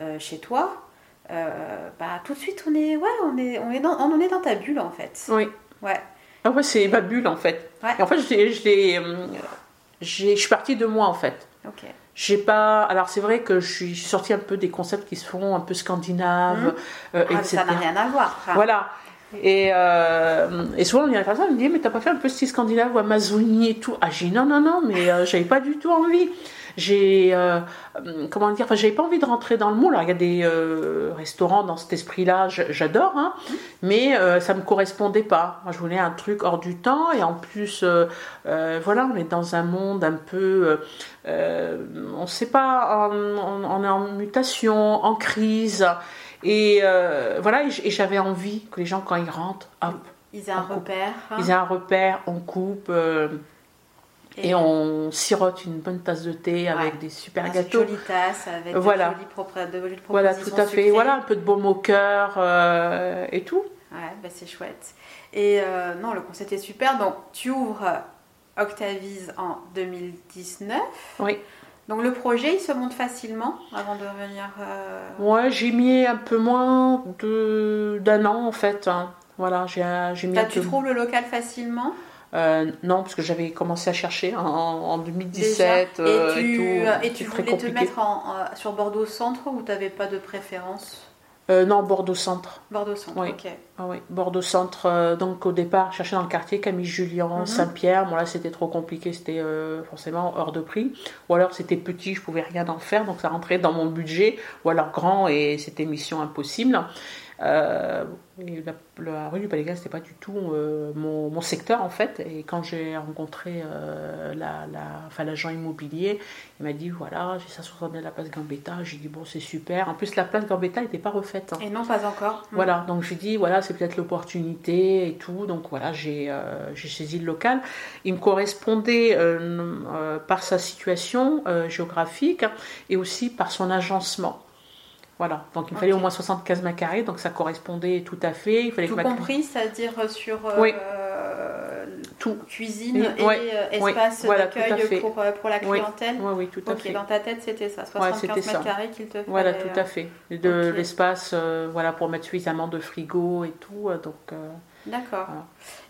euh, chez toi, euh, bah tout de suite on est ouais on est on est dans on est dans ta bulle en fait. Oui. Ouais. Ah ouais, c'est ma bulle en fait. Ouais. Et en fait, je suis partie de moi en fait. Ok. J'ai pas. Alors c'est vrai que je suis sortie un peu des concepts qui se font un peu scandinaves, Mhm. euh, Ah, etc. ça n'a rien à voir. Voilà. Et, euh, et souvent, il y a des personnes qui me disent Mais t'as pas fait un peu style scandinave ou Amazonie et tout? Ah, j'ai dit Non, non, non, mais euh, j'avais pas du tout envie. J'ai. euh, euh, comment dire? Enfin, j'avais pas envie de rentrer dans le moule. Alors, il y a des euh, restaurants dans cet esprit-là, j'adore, hein, mais ça me correspondait pas. Moi, je voulais un truc hors du temps et en plus, voilà, on est dans un monde un peu. on sait pas, on, on- on est en mutation, en crise. Et euh, voilà, et j'avais envie que les gens, quand ils rentrent, hop, Ils aient un coupe. repère. hein. ils aient un repère, on coupe euh, et, on sirote une bonne tasse de thé avec des super Une gâteaux. jolie tasse avec Voilà. de jolies propre- de jolies Voilà, tout à fait. sucrées. Voilà, un peu de baume au cœur euh, et tout. Ouais, bah c'est chouette. Et non, le concept est super. Donc, tu ouvres Octavise en 2019. Oui. Donc, le projet, il se monte facilement avant de venir. euh, Ouais, j'ai mis un peu moins de- d'un an en fait. hein. Voilà, j'ai j'ai mis un tu peu. trouves le local facilement? Euh, non, parce que j'avais commencé à chercher en, en 2017 déjà euh, Et tu, tout. et tu voulais te compliqué. mettre en- en- sur Bordeaux Centre ou tu n'avais pas de préférence? Euh, non, Bordeaux Centre. Bordeaux Centre, Oui. ok. Ah oui, Bordeaux Centre. euh, donc au départ, je cherchais dans le quartier Camille Julien, Mhm. Saint-Pierre. Bon là, c'était trop compliqué, c'était euh, forcément hors de prix. Ou alors c'était petit, je pouvais rien en faire, donc ça rentrait dans mon budget. Ou alors grand et c'était mission impossible. Euh, et la, la rue du Palais Gaz, c'était pas du tout euh, mon, mon secteur en fait. Et quand j'ai rencontré euh, la, la, enfin, l'agent immobilier, il m'a dit voilà, j'ai ça sur la place Gambetta. J'ai dit bon, c'est super. En plus, la place Gambetta n'était pas refaite. hein. Et non, pas encore. Voilà, donc j'ai dit, voilà, c'est peut-être l'opportunité et tout. Donc voilà, j'ai j'ai saisi le local. Il me correspondait par sa situation géographique et aussi par son agencement. Voilà, donc il me fallait au moins 75 mètres carrés, donc ça correspondait tout à fait. Il fallait Tout que ma- compris, c'est-à-dire sur euh, Oui. euh, Tout. cuisine et ouais, euh, ouais, espace voilà, d'accueil pour, euh, pour la clientèle. Oui, oui, tout à Ok, fait. dans ta tête c'était ça, Ouais, 75 c'était mètres carrés qu'il te fallait. Voilà, tout euh, à fait. De l'espace, euh, voilà, pour mettre suffisamment de frigo et tout. euh, Donc, euh, D'accord. Voilà.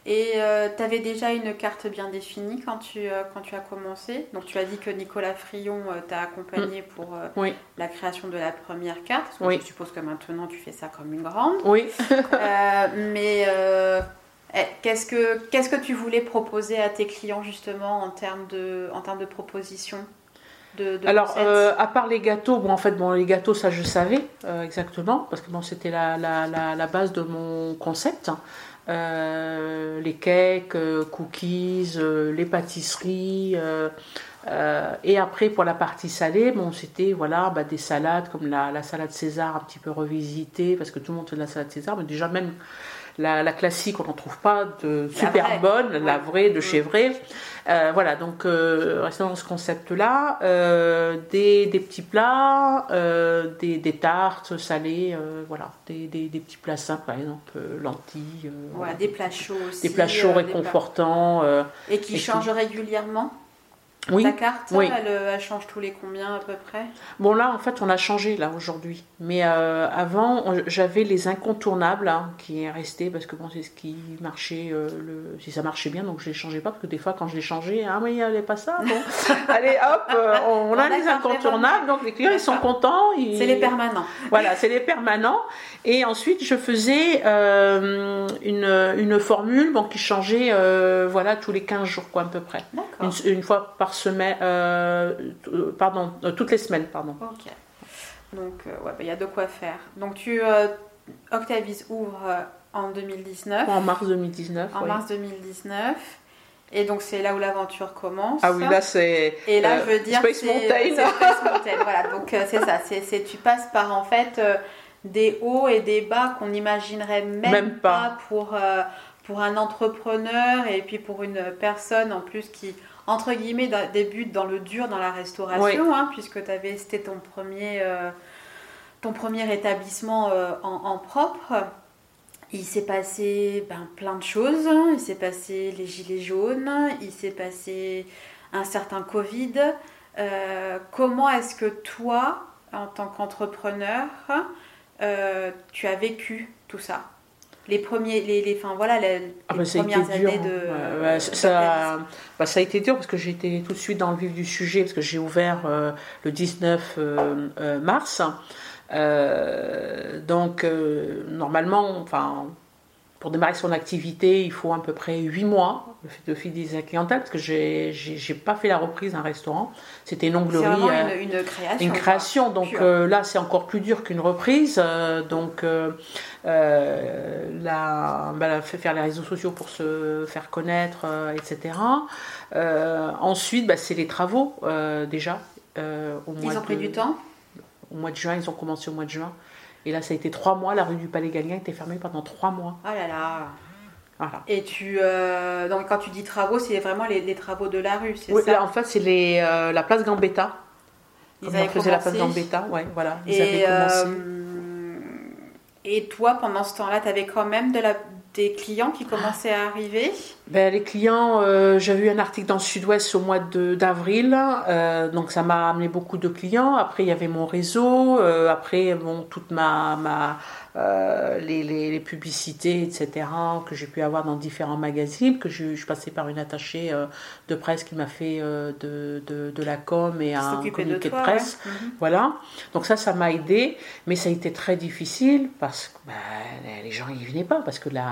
Et tu avais déjà une carte bien définie quand tu, euh, quand tu as commencé. Donc tu as dit que Nicolas Frion euh, t'a accompagné pour euh, oui, la création de la première carte. Parce que Oui. Je suppose que maintenant tu fais ça comme une grande. oui. [LAUGHS] Euh, mais euh, eh, qu'est-ce que qu'est-ce que tu voulais proposer à tes clients justement en termes de en termes de propositions de, de Alors, euh, à part les gâteaux, bon, en fait, bon, les gâteaux, ça, je savais euh, exactement, parce que bon, c'était la, la, la, la base de mon concept. Euh, les cakes, euh, cookies, euh, les pâtisseries. et après, pour la partie salée, bon, c'était voilà, bah, des salades comme la, la salade César un petit peu revisitée, parce que tout le monde fait de la salade César, mais déjà, même la, la classique, on n'en trouve pas de super bonne, la Ouais. vraie de Mm. chez vrai. Euh, voilà, donc euh, restons dans ce concept-là. Euh, des, des petits plats, des, des tartes salées, voilà, des, des, petits plats simples, par exemple, lentilles. euh, Voilà, des plats chauds aussi. des plats chauds réconfortants. Et qui Et changent régulièrement? Oui, Ta carte, oui. elle, euh, elle change tous les combien à peu près? Bon là, en fait, on a changé là aujourd'hui. Mais euh, avant, j'avais les incontournables hein, qui est resté parce que bon, c'est ce qui marchait, euh, le... si ça marchait bien, donc je les changeais pas parce que des fois, quand je les changeais, ah oui, elle n'est pas ça. Bon, [LAUGHS] allez, hop, euh, on, a les incontournables, donc les clients ils sont contents. ils- C'est les permanents. Voilà, c'est les permanents. Et ensuite, je faisais euh, une, une formule bon, qui changeait euh, voilà, tous les 15 jours, quoi, à peu près. Une, une fois par semaine, euh, pardon, toutes les semaines, pardon. Ok. Donc, euh, ouais, bah, il y a de quoi faire. Donc, tu, Octavis ouvre en 2019, En mars 2019, en oui. mars 2019. Et donc c'est là où l'aventure commence. Ah oui, là c'est. Et là, je veux dire, Space Mountain. Space Mountain. Voilà, donc euh, c'est ça. C'est, c'est- tu passes par en fait euh, des hauts et des bas qu'on n'imaginerait même, Même pas. pas, pour, euh, pour un entrepreneur et puis pour une personne en plus qui, entre guillemets, débute dans le dur, dans la restauration, hein, puisque c'était ton premier, euh, ton premier établissement euh, en, en propre. Il s'est passé ben, plein de choses. Il s'est passé les gilets jaunes, il s'est passé un certain Covid. Comment est-ce que toi, en tant qu'entrepreneur, euh, tu as vécu tout ça Les premiers, les, les, enfin, voilà, les, les Ah bah, premières dur. années de. De ça, bah, ça a été dur parce que été tout de suite dans le vif du sujet parce que j'ai ouvert euh, le 19 euh, mars. Donc normalement, enfin, pour démarrer son activité, il faut à peu près 8 mois de fidéliser la clientèle parce que j'ai pas fait la reprise d'un restaurant. C'était une onglerie. euh, une, une création. une création, donc euh, là c'est encore plus dur qu'une reprise. euh, donc euh, là, bah, faire les réseaux sociaux pour se faire connaître, etc. Ensuite, bah, c'est les travaux déjà. mois Ils ont pris du temps? Au mois de juin, ils ont commencé au mois de juin. Et là, ça a été trois mois. La rue du Palais Gallien était fermée pendant trois mois. Oh là là. Voilà. Et tu, euh, donc quand tu dis travaux, c'est vraiment les, les travaux de la rue, c'est Oui, ça là, en fait, c'est les, euh, la place Gambetta. Ils avaient on faisait la place. Gambetta, ouais, voilà. Ils Et, avaient commencé. euh, et toi, pendant ce temps-là, tu avais quand même de la, des clients qui commençaient à arriver. Ben, les clients, euh, j'avais eu un article dans le Sud-Ouest au mois d'avril, euh, donc ça m'a amené beaucoup de clients. Après, il y avait mon réseau, euh, après, bon, toute ma, ma euh, les, les- les publicités, etc., que j'ai pu avoir dans différents magazines, que je, je passais par une attachée de presse qui m'a fait de, de, de la com et un communiqué de, toi, presse. ouais. Mhm. Voilà, donc ça, ça m'a aidé, mais ça a été très difficile parce que ben, les gens n'y venaient pas, parce que la,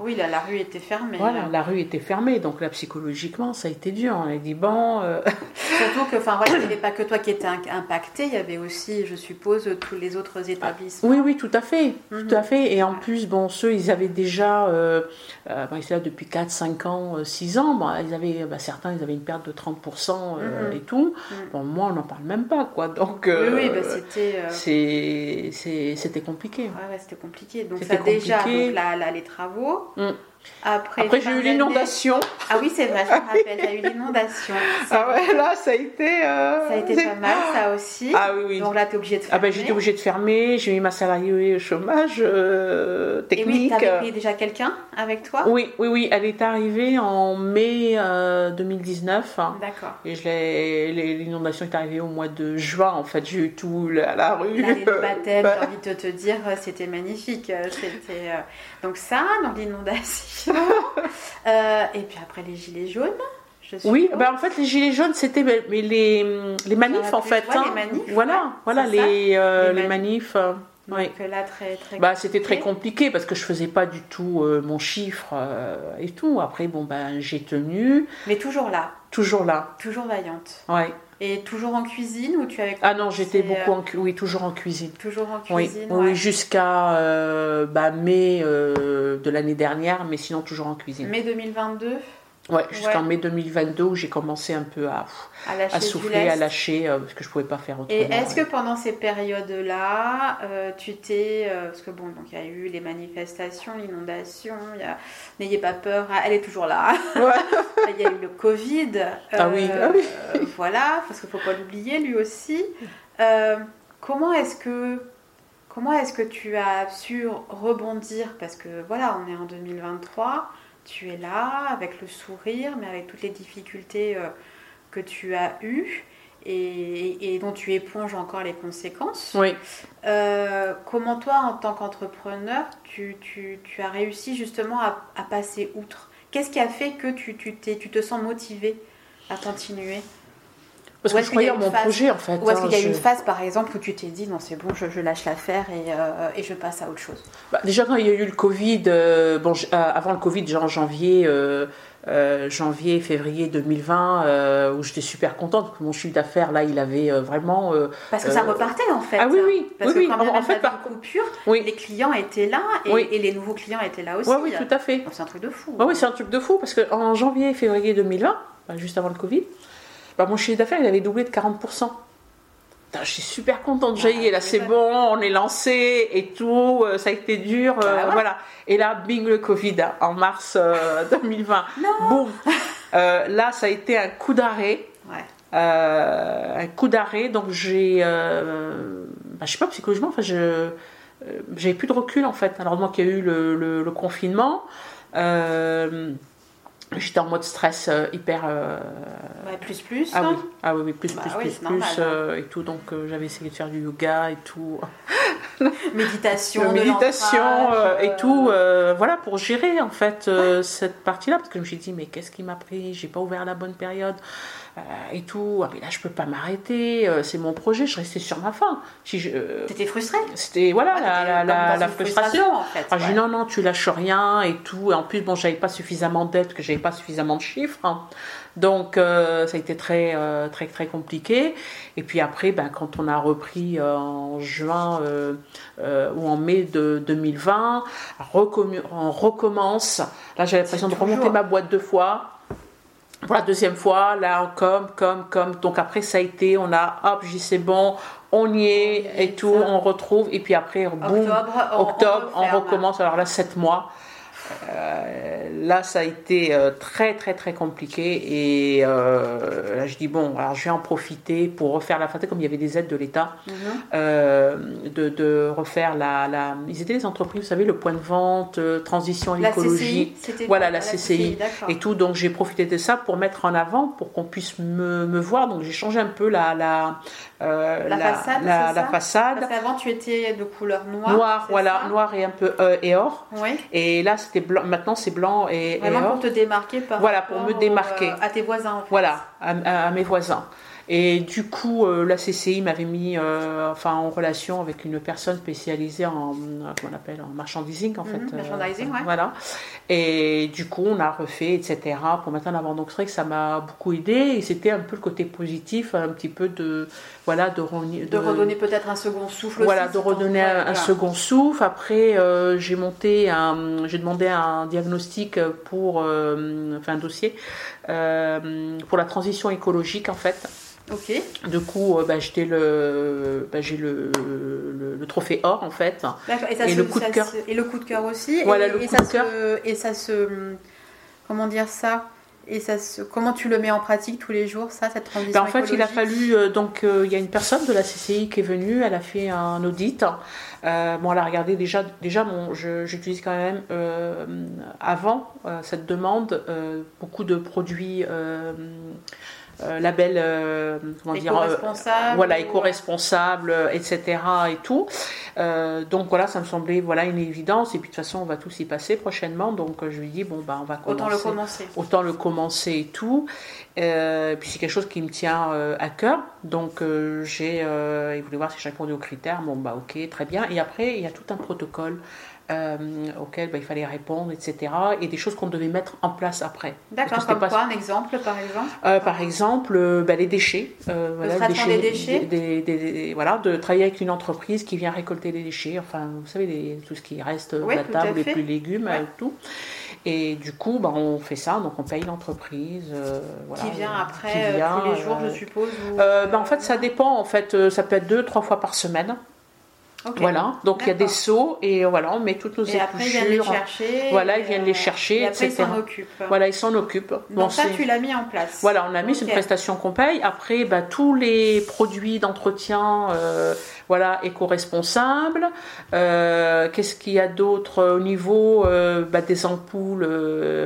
Oui, là, la rue était fermée. voilà, là. la rue était fermée, donc là, psychologiquement, ça a été dur. On a dit, bon, euh, [LAUGHS] Surtout que, enfin, voilà, il n'y avait pas que toi qui étais impacté, il y avait aussi, je suppose, tous les autres établissements. oui, oui, tout à fait, Mhm. tout à fait. Et en plus, bon, ceux, ils avaient déjà, euh, euh, bon, ils étaient là depuis 4, 5 ans, euh, 6 ans. Bon, ils avaient, bah, certains, ils avaient une perte de 30% euh, Mhm. et tout. Mhm. Bon, moi, on n'en parle même pas, quoi. Donc, Oui, euh, oui, bah, c'était. euh, c'est- c'est- c'était compliqué. Ouais, ouais, c'était compliqué. Donc C'était ça déjà, compliqué. donc là, là, les travaux. Mm. Après, j'ai eu l'inondation. Ah oui, c'est vrai, je me rappelle, t'as eu l'inondation. Ah ouais, là, ça a été. euh, Ça a été pas mal, ça [GASPS] aussi. Ah oui, oui. Donc là, t'es obligé de Ah fermer. ben j'étais obligée de fermer, j'ai mis ma salariée au chômage euh, Et oui, technique. t'avais pris déjà quelqu'un avec toi? Oui, oui, oui, elle est arrivée en mai euh, 2019 hein, D'accord. et je l'ai- les- l'inondation est arrivée au mois de juin en fait, j'ai eu tout à la rue. Là, les baptèmes, [LAUGHS] Bah, j'ai envie de te dire, c'était magnifique. Euh, C'était, euh, Donc ça, donc l'inondation. [LAUGHS] Euh, et puis après les gilets jaunes, je oui, ben en fait les gilets jaunes c'était mais les, les manifs en fait. hein. les manifs, voilà, ouais, voilà les, euh, Les les manifs. euh, oui. Donc là, très, très Bah, c'était très compliqué. compliqué parce que je faisais pas du tout euh, mon chiffre euh, et tout. Après, bon, ben, j'ai tenu, Mais toujours là, toujours là. toujours vaillante. Ouais. Et toujours en cuisine ou tu avais Ah non, j'étais beaucoup euh, en, cu- oui, toujours en cuisine. Toujours en Oui, cuisine. oui, ouais. jusqu'à euh, bah, mai euh, de l'année dernière, mais sinon toujours en cuisine. Mai 2022, ouais, jusqu'en ouais. mai 2022 où j'ai commencé un peu à, à lâcher à du souffler, à lâcher euh, parce que je pouvais pas faire autrement. Et est-ce ouais. que pendant ces périodes-là, euh, tu t'es. euh, parce que bon, donc il y a eu les manifestations, l'inondation, a. N'ayez pas peur, ah, elle est toujours là. Ouais. [LAUGHS] il y a eu le Covid. Ah oui, ah oui. [LAUGHS] voilà, parce qu'il ne faut pas l'oublier lui aussi. Comment est-ce que. Comment est-ce que tu as su rebondir? Parce que voilà, on est en 2023, tu es là avec le sourire, mais avec toutes les difficultés euh, que tu as eues et, et dont tu éponges encore les conséquences. Oui. Euh, comment toi, en tant qu'entrepreneur, tu, tu- tu as réussi justement à, à passer outre? Qu'est-ce qui a fait que tu, tu te sens motivé à continuer? Parce que je croyais en mon phase- projet en fait. Ou est-ce hein, qu'il y a je- une phase, par exemple, où tu t'es dit non, c'est bon, je, je lâche l'affaire et, euh, et je passe à autre chose? Bah, déjà quand il y a eu le Covid, euh, bon, euh, avant le Covid, genre janvier, euh, euh, janvier, février 2020, euh, où j'étais super contente parce que mon chiffre d'affaires là, il avait vraiment. Parce que ça repartait en fait. Ah oui, oui, Parce oui, que oui. quand bien En- en même fait, par coupure, oui, les clients étaient là et, Oui. et les nouveaux clients étaient là aussi. ouais, oui, tout à fait. C'est un truc de fou. Ouais, oui, c'est un truc de fou parce que en janvier, février 2020, bah, juste avant le Covid, bah, mon chiffre d'affaires il avait doublé de 40%. Putain, Je suis super contente, j'ai là tu c'est bon, on est lancé et tout, euh, ça a été dur, euh, Bah ouais. voilà. Et là, bing le Covid hein, en mars euh, [LAUGHS] 2020. Non. Boum. Euh, là, ça a été un coup d'arrêt. Ouais. Euh, un coup d'arrêt, donc j'ai, euh, bah, je sais pas psychologiquement, enfin je, euh, j'avais plus de recul en fait. Alors moi qu'il y a eu le, le- le confinement, euh, j'étais en mode stress euh, hyper. euh, Ouais, plus plus. ah hein. oui, ah oui, oui, plus Bah plus oui, plus plus normal, euh, et tout. Donc j'avais essayé de faire du yoga et tout, [LAUGHS] Méditation, méditation et tout, voilà pour gérer en fait cette partie-là parce que je me suis dit mais qu'est-ce qui m'a pris, j'ai pas ouvert la bonne période et tout. Ah, mais là je peux pas m'arrêter, euh, c'est mon projet, je restais sur ma faim. Si je- euh, T'étais frustrée C'était voilà Ouais, la, frustration. en fait. Ah, j'ai dit ouais. non, non, tu lâches rien et tout. Et en plus, bon, j'avais pas suffisamment d'aide, que j'avais pas suffisamment de chiffres. hein. Donc, euh, ça a été très, euh, très, très compliqué. Et puis après, ben, quand on a repris euh, en juin euh, euh, ou en mai de 2020, recommu- on recommence. Là, j'avais l'impression de remonter ma boîte deux fois. Pour la deuxième fois, là, comme, comme, comme. Donc après, ça a été, on a, hop, dit, c'est bon, on y est et tout, on retrouve. Et puis après, boum, Octobre, on, octobre, on, recommence. Alors là, sept mois. Euh, là, ça a été euh, très, très, très compliqué. Et euh, là, je dis, bon, alors je vais en profiter pour refaire la fête, comme il y avait des aides de l'État, Mhm. de, de refaire la, la. Ils étaient les entreprises, vous savez, le point de vente, transition La l'écologie. CCI, Voilà, la CCI. Et tout, donc j'ai profité de ça pour mettre en avant, pour qu'on puisse me, me voir. Donc j'ai changé un peu la, la, façade, la, façade. Parce qu'avant, tu étais de couleur noire. Noir, voilà, ça noir et un peu et or. Oui. Et là, c'était blanc. Maintenant, c'est blanc et, et Vraiment or. pour te démarquer par Voilà, pour me démarquer. au- à tes voisins. en fait. Voilà, à, à- à mes voisins. Et du coup, euh, la CCI m'avait mis euh, enfin, en relation avec une personne spécialisée en, euh, comment on appelle, en marchandising, en Mhm, fait. merchandising, ouais. Voilà. Et du coup, on a refait, etc. Pour mettre en avant. Donc, c'est vrai que ça m'a beaucoup aidé. Et c'était un peu le côté positif, un petit peu de, voilà, de, redonner peut-être un second souffle voilà, aussi. de redonner un, un second souffle. Après, j'ai monté un, j'ai demandé un diagnostic pour, enfin un dossier pour la transition écologique en fait. Ok. Du coup, euh, bah, le, bah, j'ai le, le, le trophée or en fait. Et, ça Et se- le coup de cœur. se- Et le coup de cœur aussi. Voilà, et, le et coup ça de cœur. se- Et ça se. Comment dire ça? Et ça se, comment tu le mets en pratique tous les jours, ça, cette transition Ben, en fait, il a fallu. euh, donc, euh, il y a une personne de la CCI qui est venue, elle a fait un audit. Euh, bon, elle a regardé déjà. Déjà, bon, j'utilise quand même, avant cette demande, beaucoup de produits. Euh, label, euh, comment dire, euh, Éco-responsable voilà, ou- éco-responsable, etc. et tout. Donc voilà, ça me semblait voilà une évidence. Et puis de toute façon, on va tous y passer prochainement. Donc je lui dis bon bah on va commencer Autant le commencer. autant le commencer et tout. Euh, puis c'est quelque chose qui me tient à cœur. Donc j'ai, il voulait voir si je répondais aux critères. Bon bah ok, très bien. Et après il y a tout un protocole euh, auquel bah, il fallait répondre, etc. Et des choses qu'on devait mettre en place après. D'accord, comme c'était quoi, un exemple par exemple Euh, par exemple, euh, bah, les déchets. euh, voilà, des déchets. des- des- des- voilà, de travailler avec une entreprise qui vient récolter les déchets. Enfin, vous savez, les- tout ce qui reste Oui, de la table, les plus légumes, Ouais. euh, tout. Et du coup, bah, on fait ça, donc on paye l'entreprise. euh, voilà, Qui vient après qui vient, tous les jours, euh, je suppose ou- euh, bah, en fait, ça dépend. En fait, ça peut être deux, trois fois par semaine. Voilà. Donc il y a des seaux et euh, voilà, on met toutes nos Et après, ils viennent les chercher. Voilà, ils viennent les euh, chercher, Et après, ils etc. s'en occupent. Voilà, ils s'en occupent. Donc Bon, ça, tu l'as mis en place. Voilà, on a mis, c'est une prestation qu'on paye. Après, bah, tous les produits d'entretien, euh, voilà, éco-responsables. Euh, Qu'est-ce qu'il y a d'autre au niveau euh, bah, des ampoules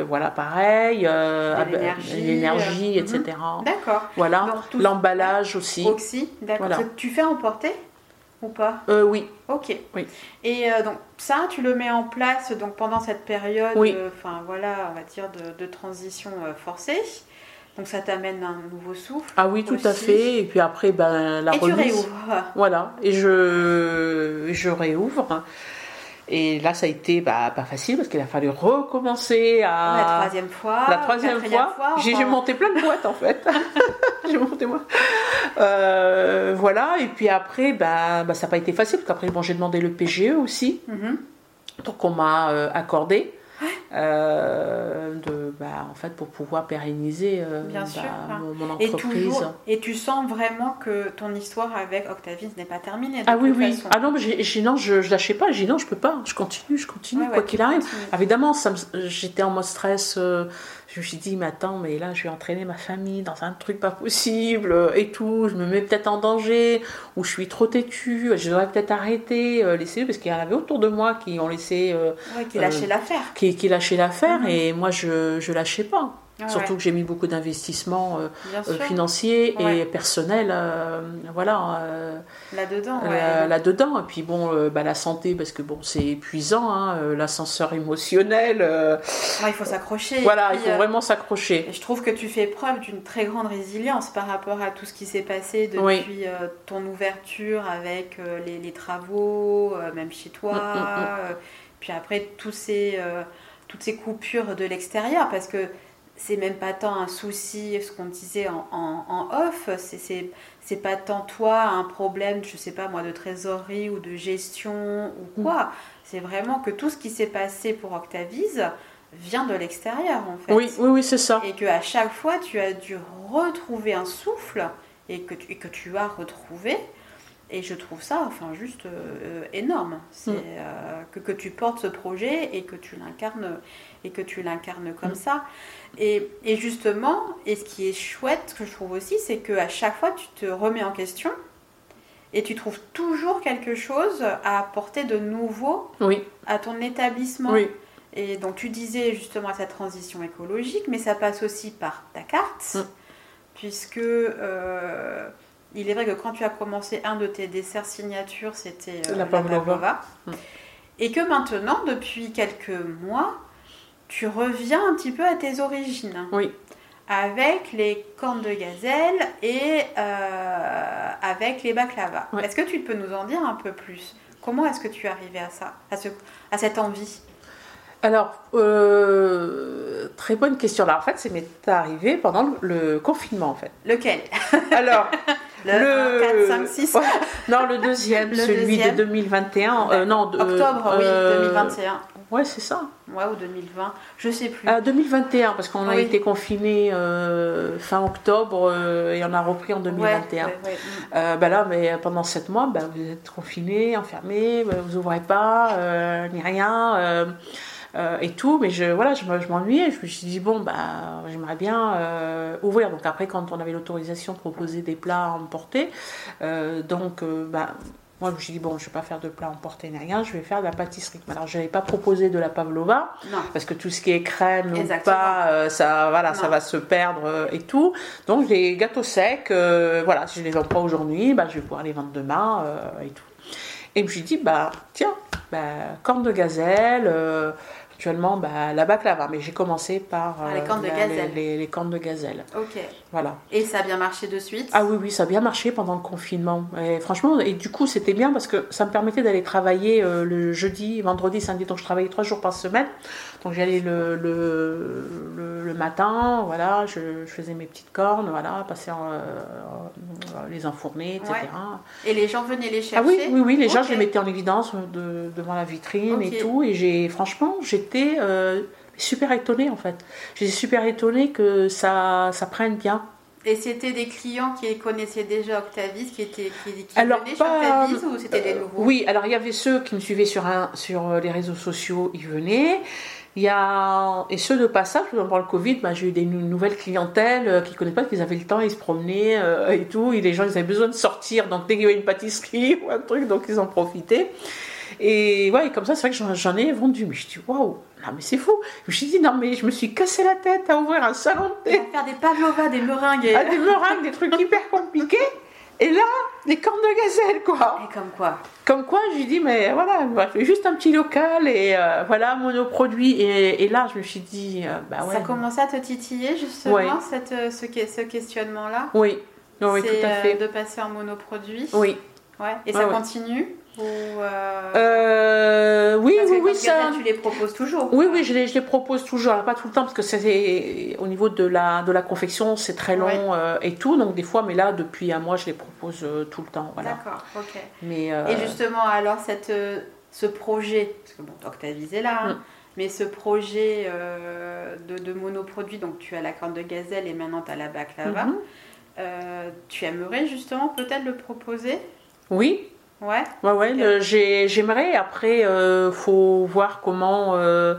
Voilà, pareil. ah, bah, l'énergie, etc. D'accord. Voilà, l'emballage aussi. Oxy, d'accord. Voilà. Tu fais emporter? Ou pas Euh, oui, Ok. Oui. Et euh, donc ça, tu le mets en place donc pendant cette période, Oui. euh, enfin voilà, on va dire de, de transition forcée. Donc ça t'amène un nouveau souffle. Ah oui, tout à fait. Et puis après, ben, la Et tu remise. réouvres. Voilà. Et je, je réouvre. Et là, ça a été bah, pas facile parce qu'il a fallu recommencer à. La troisième fois. La troisième fois, j'ai monté plein de boîtes en fait. [LAUGHS] j'ai monté moi. Euh, voilà, et puis après, bah, bah, ça n'a pas été facile parce qu'après, bon, j'ai demandé le PGE aussi, mhm. donc on m'a euh, accordé. Euh, de, bah, en fait, pour pouvoir pérenniser euh, Bien bah, sûr. mon, mon Et entreprise. toujours, et tu sens vraiment que ton histoire avec Octavie n'est pas terminée. de Ah oui, oui. façon. Ah non, mais j'ai, j'ai- non, je, je lâchais pas. J'ai non, je peux pas. Je continue, je continue, Ouais, quoi ouais, qu'il arrive. Évidemment, j'étais en mode stress. euh, je me suis dit, mais attends, mais là, je vais entraîner ma famille dans un truc pas possible euh, et tout. Je me mets peut-être en danger ou je suis trop têtue. Je devrais peut-être arrêter, euh, laisser parce qu'il y en avait autour de moi qui ont laissé, euh, Ouais, qui lâchait Euh, l'affaire. qui, qui lâchaient l'affaire Mhm. et moi, je, je lâchais pas. Ah Surtout que j'ai mis beaucoup d'investissements euh, euh, financiers et personnels, euh, voilà. euh, Là-dedans, ouais. là-dedans. Et puis bon, bah, la santé, parce que bon, c'est épuisant, hein, l'ascenseur émotionnel. il faut s'accrocher. voilà, il faut vraiment s'accrocher. Je trouve que tu fais preuve d'une très grande résilience par rapport à tout ce qui s'est passé depuis Oui. ton ouverture avec les, les travaux, même chez toi, Mm, mm, mm. puis après tous ces, toutes ces coupures de l'extérieur, parce que c'est même pas tant un souci, ce qu'on disait en, en- en off, c'est- pas tant toi un problème, je sais pas moi, de trésorerie ou de gestion ou quoi. C'est vraiment que tout ce qui s'est passé pour Octavise vient de l'extérieur en fait Oui, oui, oui, c'est ça. et que à chaque fois tu as dû retrouver un souffle et que tu, et que tu as retrouvé et je trouve ça enfin juste euh, énorme c'est Mm. euh, que, que tu portes ce projet et que tu l'incarnes et que tu l'incarnes comme Mm. ça et, et justement et ce qui est chouette que je trouve aussi c'est que à chaque fois tu te remets en question et tu trouves toujours quelque chose à apporter de nouveau Oui, à ton établissement oui, et donc tu disais justement cette transition écologique, mais ça passe aussi par ta carte, Mm. puisque euh, il est vrai que quand tu as commencé un de tes desserts signature, c'était euh, La pavlova. Et que maintenant, depuis quelques mois, tu reviens un petit peu à tes origines, oui. avec les cornes de gazelle et euh, avec les baklava. Est-ce que tu peux nous en dire un peu plus? Comment est-ce que tu es arrivé à ça, à, ce, à cette envie? Alors, euh, très bonne question. Là, en fait, c'est m'est arrivé pendant le confinement, en fait. Lequel? Alors, [LAUGHS] Le, le 1, 4, 5, 6 Ouais, non, le deuxième, Le celui deuxième. de 2021. euh, non, de- Octobre, oui, euh, 2021. Ouais, c'est ça. Ouais, ou 2020. Je sais plus. Ah, 2021, parce qu'on a été confinés euh, fin octobre euh, et on a repris en 2021. Ouais, ouais, ouais. Euh, bah là, mais pendant sept mois, bah, vous êtes confinés, enfermés, bah, vous ouvrez pas, euh, ni rien, euh, et tout. Mais je, voilà, je, je m'ennuyais. Je me suis dit bon, bah, j'aimerais bien euh, ouvrir. Donc après, quand on avait l'autorisation de proposer des plats à emporter, euh, donc, bah, moi, je me suis dit bon, je vais pas faire de plats emportés ni rien. Je vais faire de la pâtisserie. Alors, je n'avais pas proposé de la pavlova Non. parce que tout ce qui est crème ou pas, ça, voilà, ça va se perdre et tout. Donc les gâteaux secs, voilà, si je les vends pas aujourd'hui, bah, je vais pouvoir les vendre demain et tout. Et je me suis dit, bah tiens, bah, corne de gazelle, euh, actuellement bah, la baklava, mais j'ai commencé par Ah, les cornes de la- gazelle. les, les- les cornes de gazelle. Ok. Voilà. Et ça a bien marché de suite? Ah oui, oui, ça a bien marché pendant le confinement. Et franchement, et du coup, c'était bien parce que ça me permettait d'aller travailler euh, le jeudi, vendredi, samedi. Donc, je travaillais trois jours par semaine. Donc, j'allais le, le, le, le matin, voilà, je, je faisais mes petites cornes, voilà, passer en, euh, les enfourner, etc. Ouais. Et les gens venaient les chercher Ah oui, oui, oui, les gens, je les mettais en évidence de- devant la vitrine et tout. Et j'ai, franchement, j'étais euh, super étonnée en fait. J'étais super étonnée que ça, ça prenne bien. Et c'était des clients qui connaissaient déjà Octavis, qui, étaient, qui, qui Alors, venaient pas- chez Octavis ou c'était des Euh, nouveaux Oui, alors il y avait ceux qui me suivaient sur, un, sur euh, les réseaux sociaux, ils venaient. Il y a, et ceux de passage, pendant le Covid, bah, j'ai eu des nou- nouvelles clientèles euh, qui ne connaissaient pas, qu'ils avaient le temps, ils se promenaient euh, et tout. Et les gens, ils avaient besoin de sortir, donc dès qu'il y avait une pâtisserie [LAUGHS] ou un truc, donc ils en profitaient. Et ouais, comme ça, c'est vrai que j'en- ai vendu. Mais je dis, waouh, non mais c'est fou. Je me suis dit, non mais je me suis cassé la tête à ouvrir un salon de thé va faire des pavlovas, des meringues. et- à des meringues, des trucs hyper compliqués. Et là, des cornes de gazelle, quoi. Et comme quoi Comme quoi, je lui dis, mais voilà, je fais juste un petit local et euh, voilà, monoproduit. Et, et là, je me suis dit, euh, bah ouais. Ça commençait à te titiller justement, Ouais. cette, euh, ce, que- ce questionnement-là Oui, oui, oui, tout à euh, fait. de passer en monoproduit Oui. Ouais. Et ça ouais. continue Ou, euh, Euh, oui, parce oui, oui, ça. tu les proposes toujours Oui, oui, je les, je les propose toujours, Alors, pas tout le temps, parce que c'est au niveau de la, de la confection, c'est très long Ouais. euh, et tout, donc des fois, mais là, depuis un mois, je les propose tout le temps, voilà. D'accord, ok. Mais euh, Et justement, alors, cette, ce projet, parce que bon, Octavie est là, hein, Mm. mais ce projet de, de monoproduit, donc tu as la corne de gazelle et maintenant tu as la baklava, mhm. euh, tu aimerais justement peut-être le proposer? Oui, Ouais, ouais, ouais, Ok. le- j'ai- j'aimerais. Après, euh, faut voir comment, euh,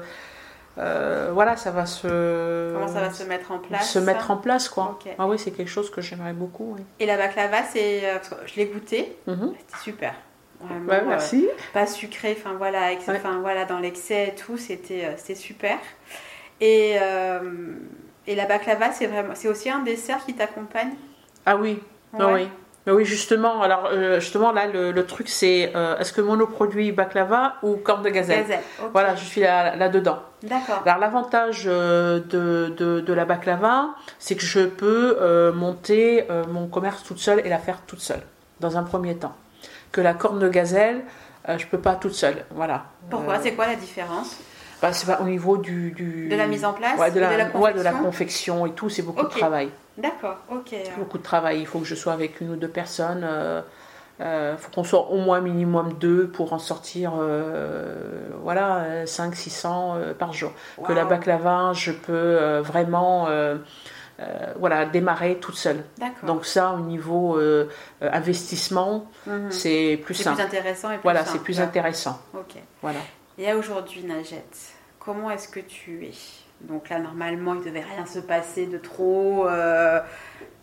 euh, voilà, ça va se, comment ça va se mettre en place se mettre en place, quoi. Ok. Ah oui, c'est quelque chose que j'aimerais beaucoup. oui. Et la baklava, c'est, euh, je l'ai goûté, Mhm. c'était super. Vraiment, Ouais, euh, merci. pas sucré, enfin voilà, avec- Ouais. voilà dans l'excès et tout, c'était euh, super. Et, et la baklava, c'est vraiment, aussi un dessert qui t'accompagne? Ah oui, ah oui. Mais oui, justement. Alors, euh, justement, là, le, le truc, c'est euh, est-ce que monoproduit baklava ou corne de gazelle? Gazelle. Voilà, je suis là- là-dedans. D'accord. Alors, l'avantage euh, de, de, de la baklava, c'est que je peux euh, monter euh, mon commerce toute seule et la faire toute seule, dans un premier temps. Que la corne de gazelle, euh, je peux pas toute seule. Voilà. Pourquoi? Euh, C'est quoi la différence? Bah, C'est pas au niveau du, du- De la mise en place ouais, de, la, de la ouais, de la confection et tout, c'est beaucoup de travail. D'accord, ok. beaucoup de travail. Il faut que je sois avec une ou deux personnes. euh, euh, faut qu'on soit au moins minimum deux pour en sortir euh, voilà 5 600 euh, par jour que la baklava je peux vraiment euh, voilà démarrer toute seule D'accord. donc ça au niveau euh, euh, investissement Mhm. c'est plus c'est simple plus intéressant et plus voilà c'est plus intéressant Ok. voilà Et aujourd'hui, Najette, comment est-ce que tu es Donc là, normalement, il ne devait rien se passer de trop euh,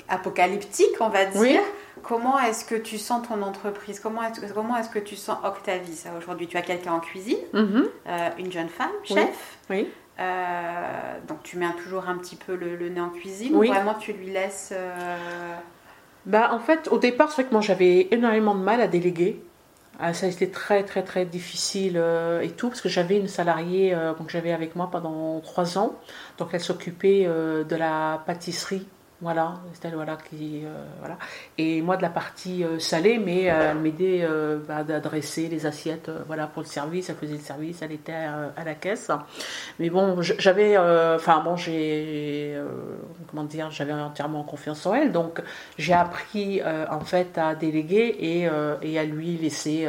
apocalyptique, on va dire. Oui. Comment est-ce que tu sens ton entreprise Comment est-ce que, comment est-ce que tu sens Octavie ça, Aujourd'hui, tu as quelqu'un en cuisine, Mhm. euh, une jeune femme, chef. oui Euh, donc tu mets toujours un petit peu le, le nez en cuisine Oui. ou vraiment tu lui laisses... Bah, en fait, au départ, c'est vrai que moi j'avais énormément de mal à déléguer. Ah, ça a été très très très difficile euh, et tout, parce que j'avais une salariée euh, que j'avais avec moi pendant trois ans. Donc elle s'occupait euh, de la pâtisserie, voilà, c'est elle voilà, qui. euh, voilà. Et moi de la partie euh, salée, mais euh, elle m'aidait euh, bah, à dresser les assiettes voilà, pour le service. Elle faisait le service, elle était à la caisse. Mais bon, j'avais. Enfin, bon, j'ai. comment dire J'avais entièrement confiance en elle. Donc, j'ai appris, en fait, à déléguer et, à lui laisser.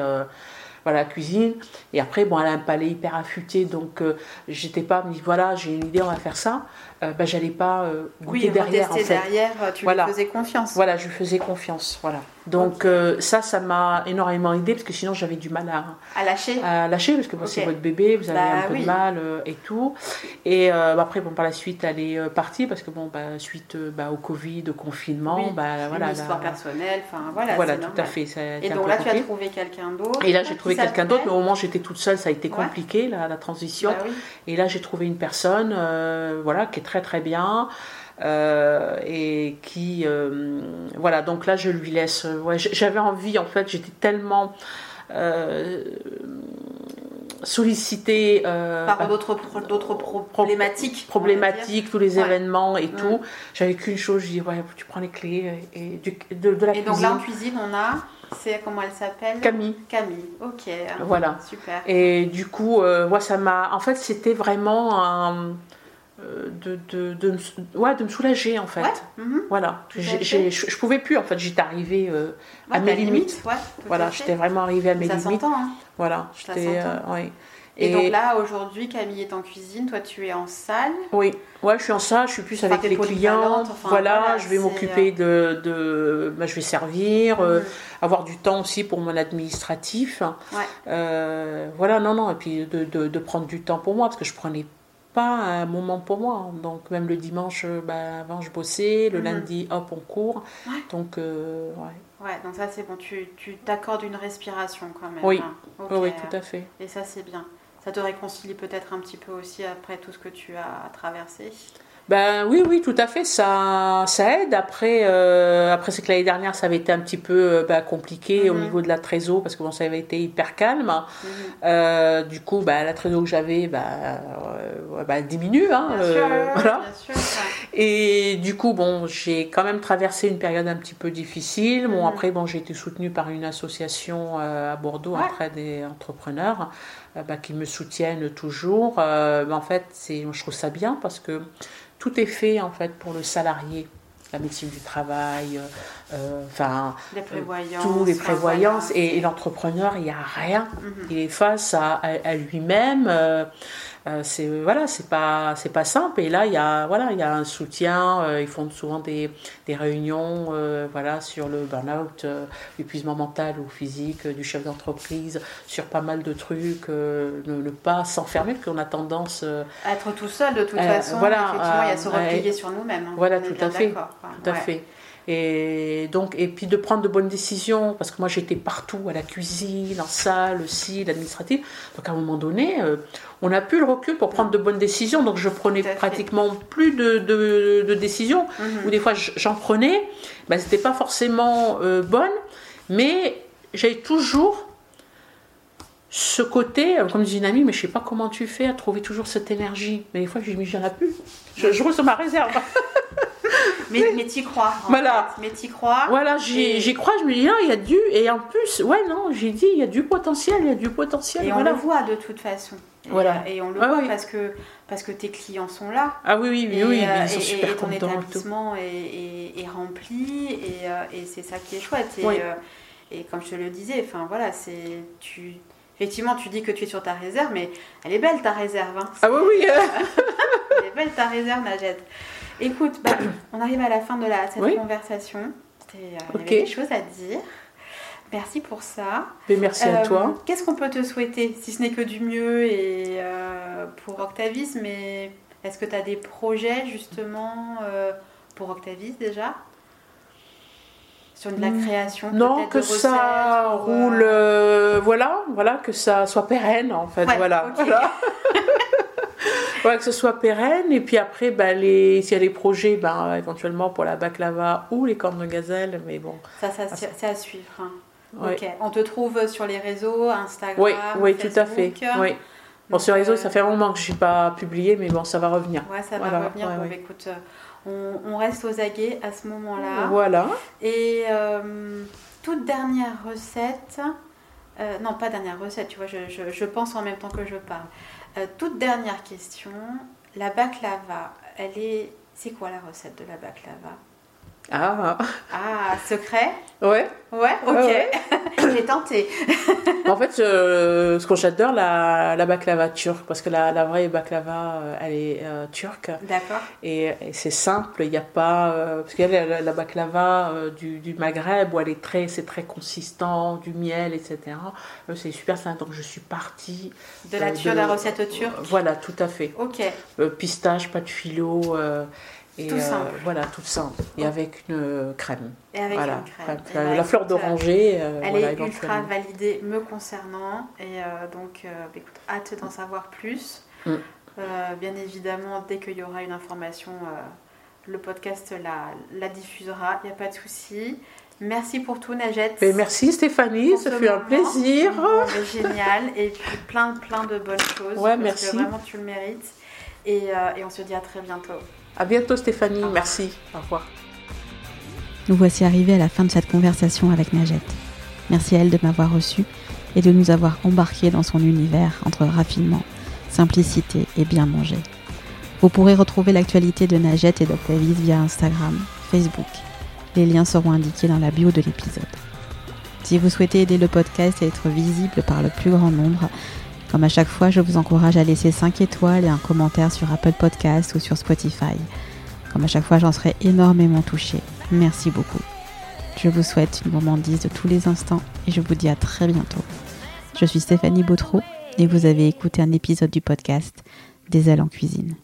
voilà, la cuisine. Et après, bon, elle a un palais hyper affûté, donc euh, j'étais pas, voilà, j'ai une idée, on va faire ça. Euh, ben, j'allais pas euh, goûter Oui, derrière, en fait. derrière, euh, tu Voilà. lui faisais confiance. Voilà, je lui faisais confiance, voilà. Donc euh, ça, ça m'a énormément aidé parce que sinon j'avais du mal à, À lâcher à lâcher parce que c'est votre bébé, vous avez Bah un peu oui. de mal et tout. Et bah, après, bon, par la suite, elle est partie parce que bon, bah, suite bah, au Covid, au confinement, Oui, bah, voilà, une histoire la- personnelle, enfin voilà. voilà, tout normal. à fait. ça Et donc là, tu as trouvé quelqu'un d'autre. Et là, j'ai trouvé quelqu'un d'autre, mais au moment où j'étais toute seule, ça a été Ouais. compliqué, la, la transition. Bah. Et là, j'ai trouvé une personne, voilà, qui est très très bien. euh, et qui euh, voilà donc là je lui laisse euh, ouais, j'avais envie en fait j'étais tellement euh, sollicitée euh, Par d'autres pro- problématiques. problématiques, tous les Ouais. événements et Mm. tout. J'avais qu'une chose, je dis ouais, tu prends les clés et du, de, de la. Et donc cuisine. là, en cuisine, on a. C'est comment elle s'appelle? Camille. Camille. Ok. Voilà. Super. Et du coup, ouais, ça m'a. En fait, c'était vraiment un, de, de, de, me, ouais, de me soulager en fait. Ouais. mhm. Voilà. Je, je pouvais plus en fait. J'étais arrivée euh, à mes limites. Voilà, j'étais vraiment arrivée à mes Ça limites. hein. Voilà. J'étais. euh, ouais. Et, donc là, aujourd'hui, Camille est en cuisine, toi tu es en salle. Oui, ouais, je suis en ça, je suis plus Enfin, avec les clients. enfin, voilà, voilà, je vais m'occuper de, de bah, je vais servir, euh, Mhm. avoir du temps aussi pour mon administratif. Euh, voilà, non, non, et puis de, de, de prendre du temps pour moi parce que je prenais pas un moment pour moi. Donc même le dimanche, euh, bah, avant je bossais, le Mhm. lundi, hop, on court. Ouais. Donc euh, ouais. Ouais, donc ça c'est bon, tu tu t'accordes une respiration quand même. Oui. hein. Oui, oui, tout à fait. Et ça c'est bien. Ça te réconcilie peut-être un petit peu aussi après tout ce que tu as traversé? Ben oui, oui, tout à fait, ça, ça aide. Après, euh, après c'est que l'année dernière, ça avait été un petit peu euh, ben, compliqué au Mhm. niveau de la trésor parce que bon, ça avait été hyper calme. Mhm. Euh, du coup, ben, la trésor que j'avais, ben, ben, diminue. Hein, Bien euh, sûr, ouais, voilà. bien sûr. ouais. Et du coup, bon, j'ai quand même traversé une période un petit peu difficile. Bon, Mhm. après, bon, j'ai été soutenue par une association à Bordeaux, Ouais. auprès des entrepreneurs, bah, qui me soutiennent toujours. Euh, bah, en fait, c'est, je trouve ça bien parce que tout est fait en fait pour le salarié. La médecine du travail, euh, euh, enfin, prévoyances. tous les prévoyances. Et, et l'entrepreneur, il n'y a rien. Mhm. Il est face à, à- à lui-même. Euh, c'est voilà, c'est pas c'est pas simple. Et là, il y a voilà, il y a un soutien. euh, ils font souvent des, des réunions, euh, voilà, sur le burn-out, euh, l'épuisement mental ou physique du chef d'entreprise, sur pas mal de trucs. euh, ne, ne pas s'enfermer, parce qu'on a tendance. euh, Être tout seul, de toute façon, voilà, effectivement, il y a se replier sur nous-mêmes. hein. Voilà, tout à fait. Tout à fait. Et donc, et puis de prendre de bonnes décisions, parce que moi j'étais partout, à la cuisine, en salle aussi, l'administratif. Donc à un moment donné, euh, on n'a plus le recul pour prendre de bonnes décisions. Donc je prenais pratiquement plus de, de- de décisions. Mhm. Ou des fois j'en prenais, ben, c'était pas forcément euh, bonne, mais j'avais toujours ce côté, euh, comme disait une amie, mais je sais pas comment tu fais à trouver toujours cette énergie. Mais des fois, je dis, mais j'en ai plus. Je, je sur ma réserve. [LAUGHS] Mais, mais t'y crois. en Voilà. fait. Mais t'y crois. Voilà, j'y Et- crois, je me dis, non, il y a du. Et en plus, ouais, non, j'ai dit, il y a du potentiel, il y a du potentiel. Et on le voit de toute façon. Et, Voilà. Et on le Ah voit oui. parce, que, parce que tes clients sont là. Ah oui, oui, oui, et, oui, euh, ils sont et- super et ton contents. et tout. établissement est, est- rempli et, euh, et c'est ça qui est chouette. Et, Oui. euh, et comme je te le disais, enfin voilà, c'est tu. Effectivement, tu dis que tu es sur ta réserve, mais elle est belle ta réserve. hein. Ah oui, oui. [LAUGHS] Elle est belle ta réserve, Najette. Écoute, bah, on arrive à la fin de la, cette Oui. conversation. C'était, euh, Il Ok. y avait des choses à dire. Merci pour ça. mais merci à Euh, toi. Qu'est-ce qu'on peut te souhaiter, si ce n'est que du mieux et euh, pour Octavis, mais est-ce que tu as des projets justement euh, pour Octavis déjà? Sur de la Hmm. création Non, que de ça recettes roule, euh, voilà, voilà, que ça soit pérenne en fait, Ouais, voilà. ok. voilà. [LAUGHS] Voilà, que ce soit pérenne, et puis après, bah, les, s'il y a des projets, bah, éventuellement pour la baklava ou les cornes de gazelle, mais bon. Ça, ça, c'est à suivre. hein. ouais. On te trouve sur les réseaux, Instagram, Oui, oui, tout à fait. Oui. Bon, Donc, sur les réseaux, euh, ça fait un moment que je n'ai pas publié, mais bon, ça va revenir. Ouais, ça va Voilà, revenir. ouais, bon, ouais. bah, écoute, euh, on, on reste aux aguets à ce moment-là. Voilà. Et euh, toute dernière recette, euh, non pas dernière recette, tu vois, je, je- je pense en même temps que je parle. Euh, toute dernière question, la baklava, elle est, c'est quoi la recette de la baklava? Ah, Ah, secret? Ouais. Ouais, ok. Ouais, [COUGHS] J'ai tenté. [COUGHS] En fait, euh, ce que j'adore, la, la baklava turque, parce que la, la vraie baklava, euh, elle est euh, turque. D'accord. Et, et c'est simple, il n'y a pas. euh, parce qu'il y a la, la baklava du, du Maghreb où elle est très, c'est très consistant, du miel, etc. C'est super simple. Donc je suis partie. De la, de- la recette turque? Voilà, tout à fait. Ok. Pistache, pâte philo. Euh, et Tout euh, simple. voilà, tout simple. Et avec une euh, crème. Et avec voilà, une crème. ben, La, la fleur écoute, d'oranger. euh, Elle voilà, est ultra validée me concernant et euh, donc euh, bah, écoute, hâte d'en savoir plus. Mm. Euh, bien évidemment, dès qu'il y aura une information, euh, le podcast la, la diffusera, il n'y a pas de souci. Merci pour tout, Najette. Et merci Stéphanie, ça fut un plaisir. Mais génial. Et puis plein, plein de bonnes choses. Ouais, parce merci. Que vraiment, tu le mérites. Et, euh, et on se dit à très bientôt. À bientôt Stéphanie, merci. Au revoir. Nous voici arrivés à la fin de cette conversation avec Najette. Merci à elle de m'avoir reçu et de nous avoir embarqués dans son univers entre raffinement, simplicité et bien manger. Vous pourrez retrouver l'actualité de Najette et d'Octavis via Instagram, Facebook. Les liens seront indiqués dans la bio de l'épisode. Si vous souhaitez aider le podcast à être visible par le plus grand nombre, comme à chaque fois, je vous encourage à laisser 5 étoiles et un commentaire sur Apple Podcast ou sur Spotify. Comme à chaque fois, j'en serai énormément touchée. Merci beaucoup. Je vous souhaite une gourmandise de tous les instants et je vous dis à très bientôt. Je suis Stéphanie Bautreau et vous avez écouté un épisode du podcast Des ailes en cuisine.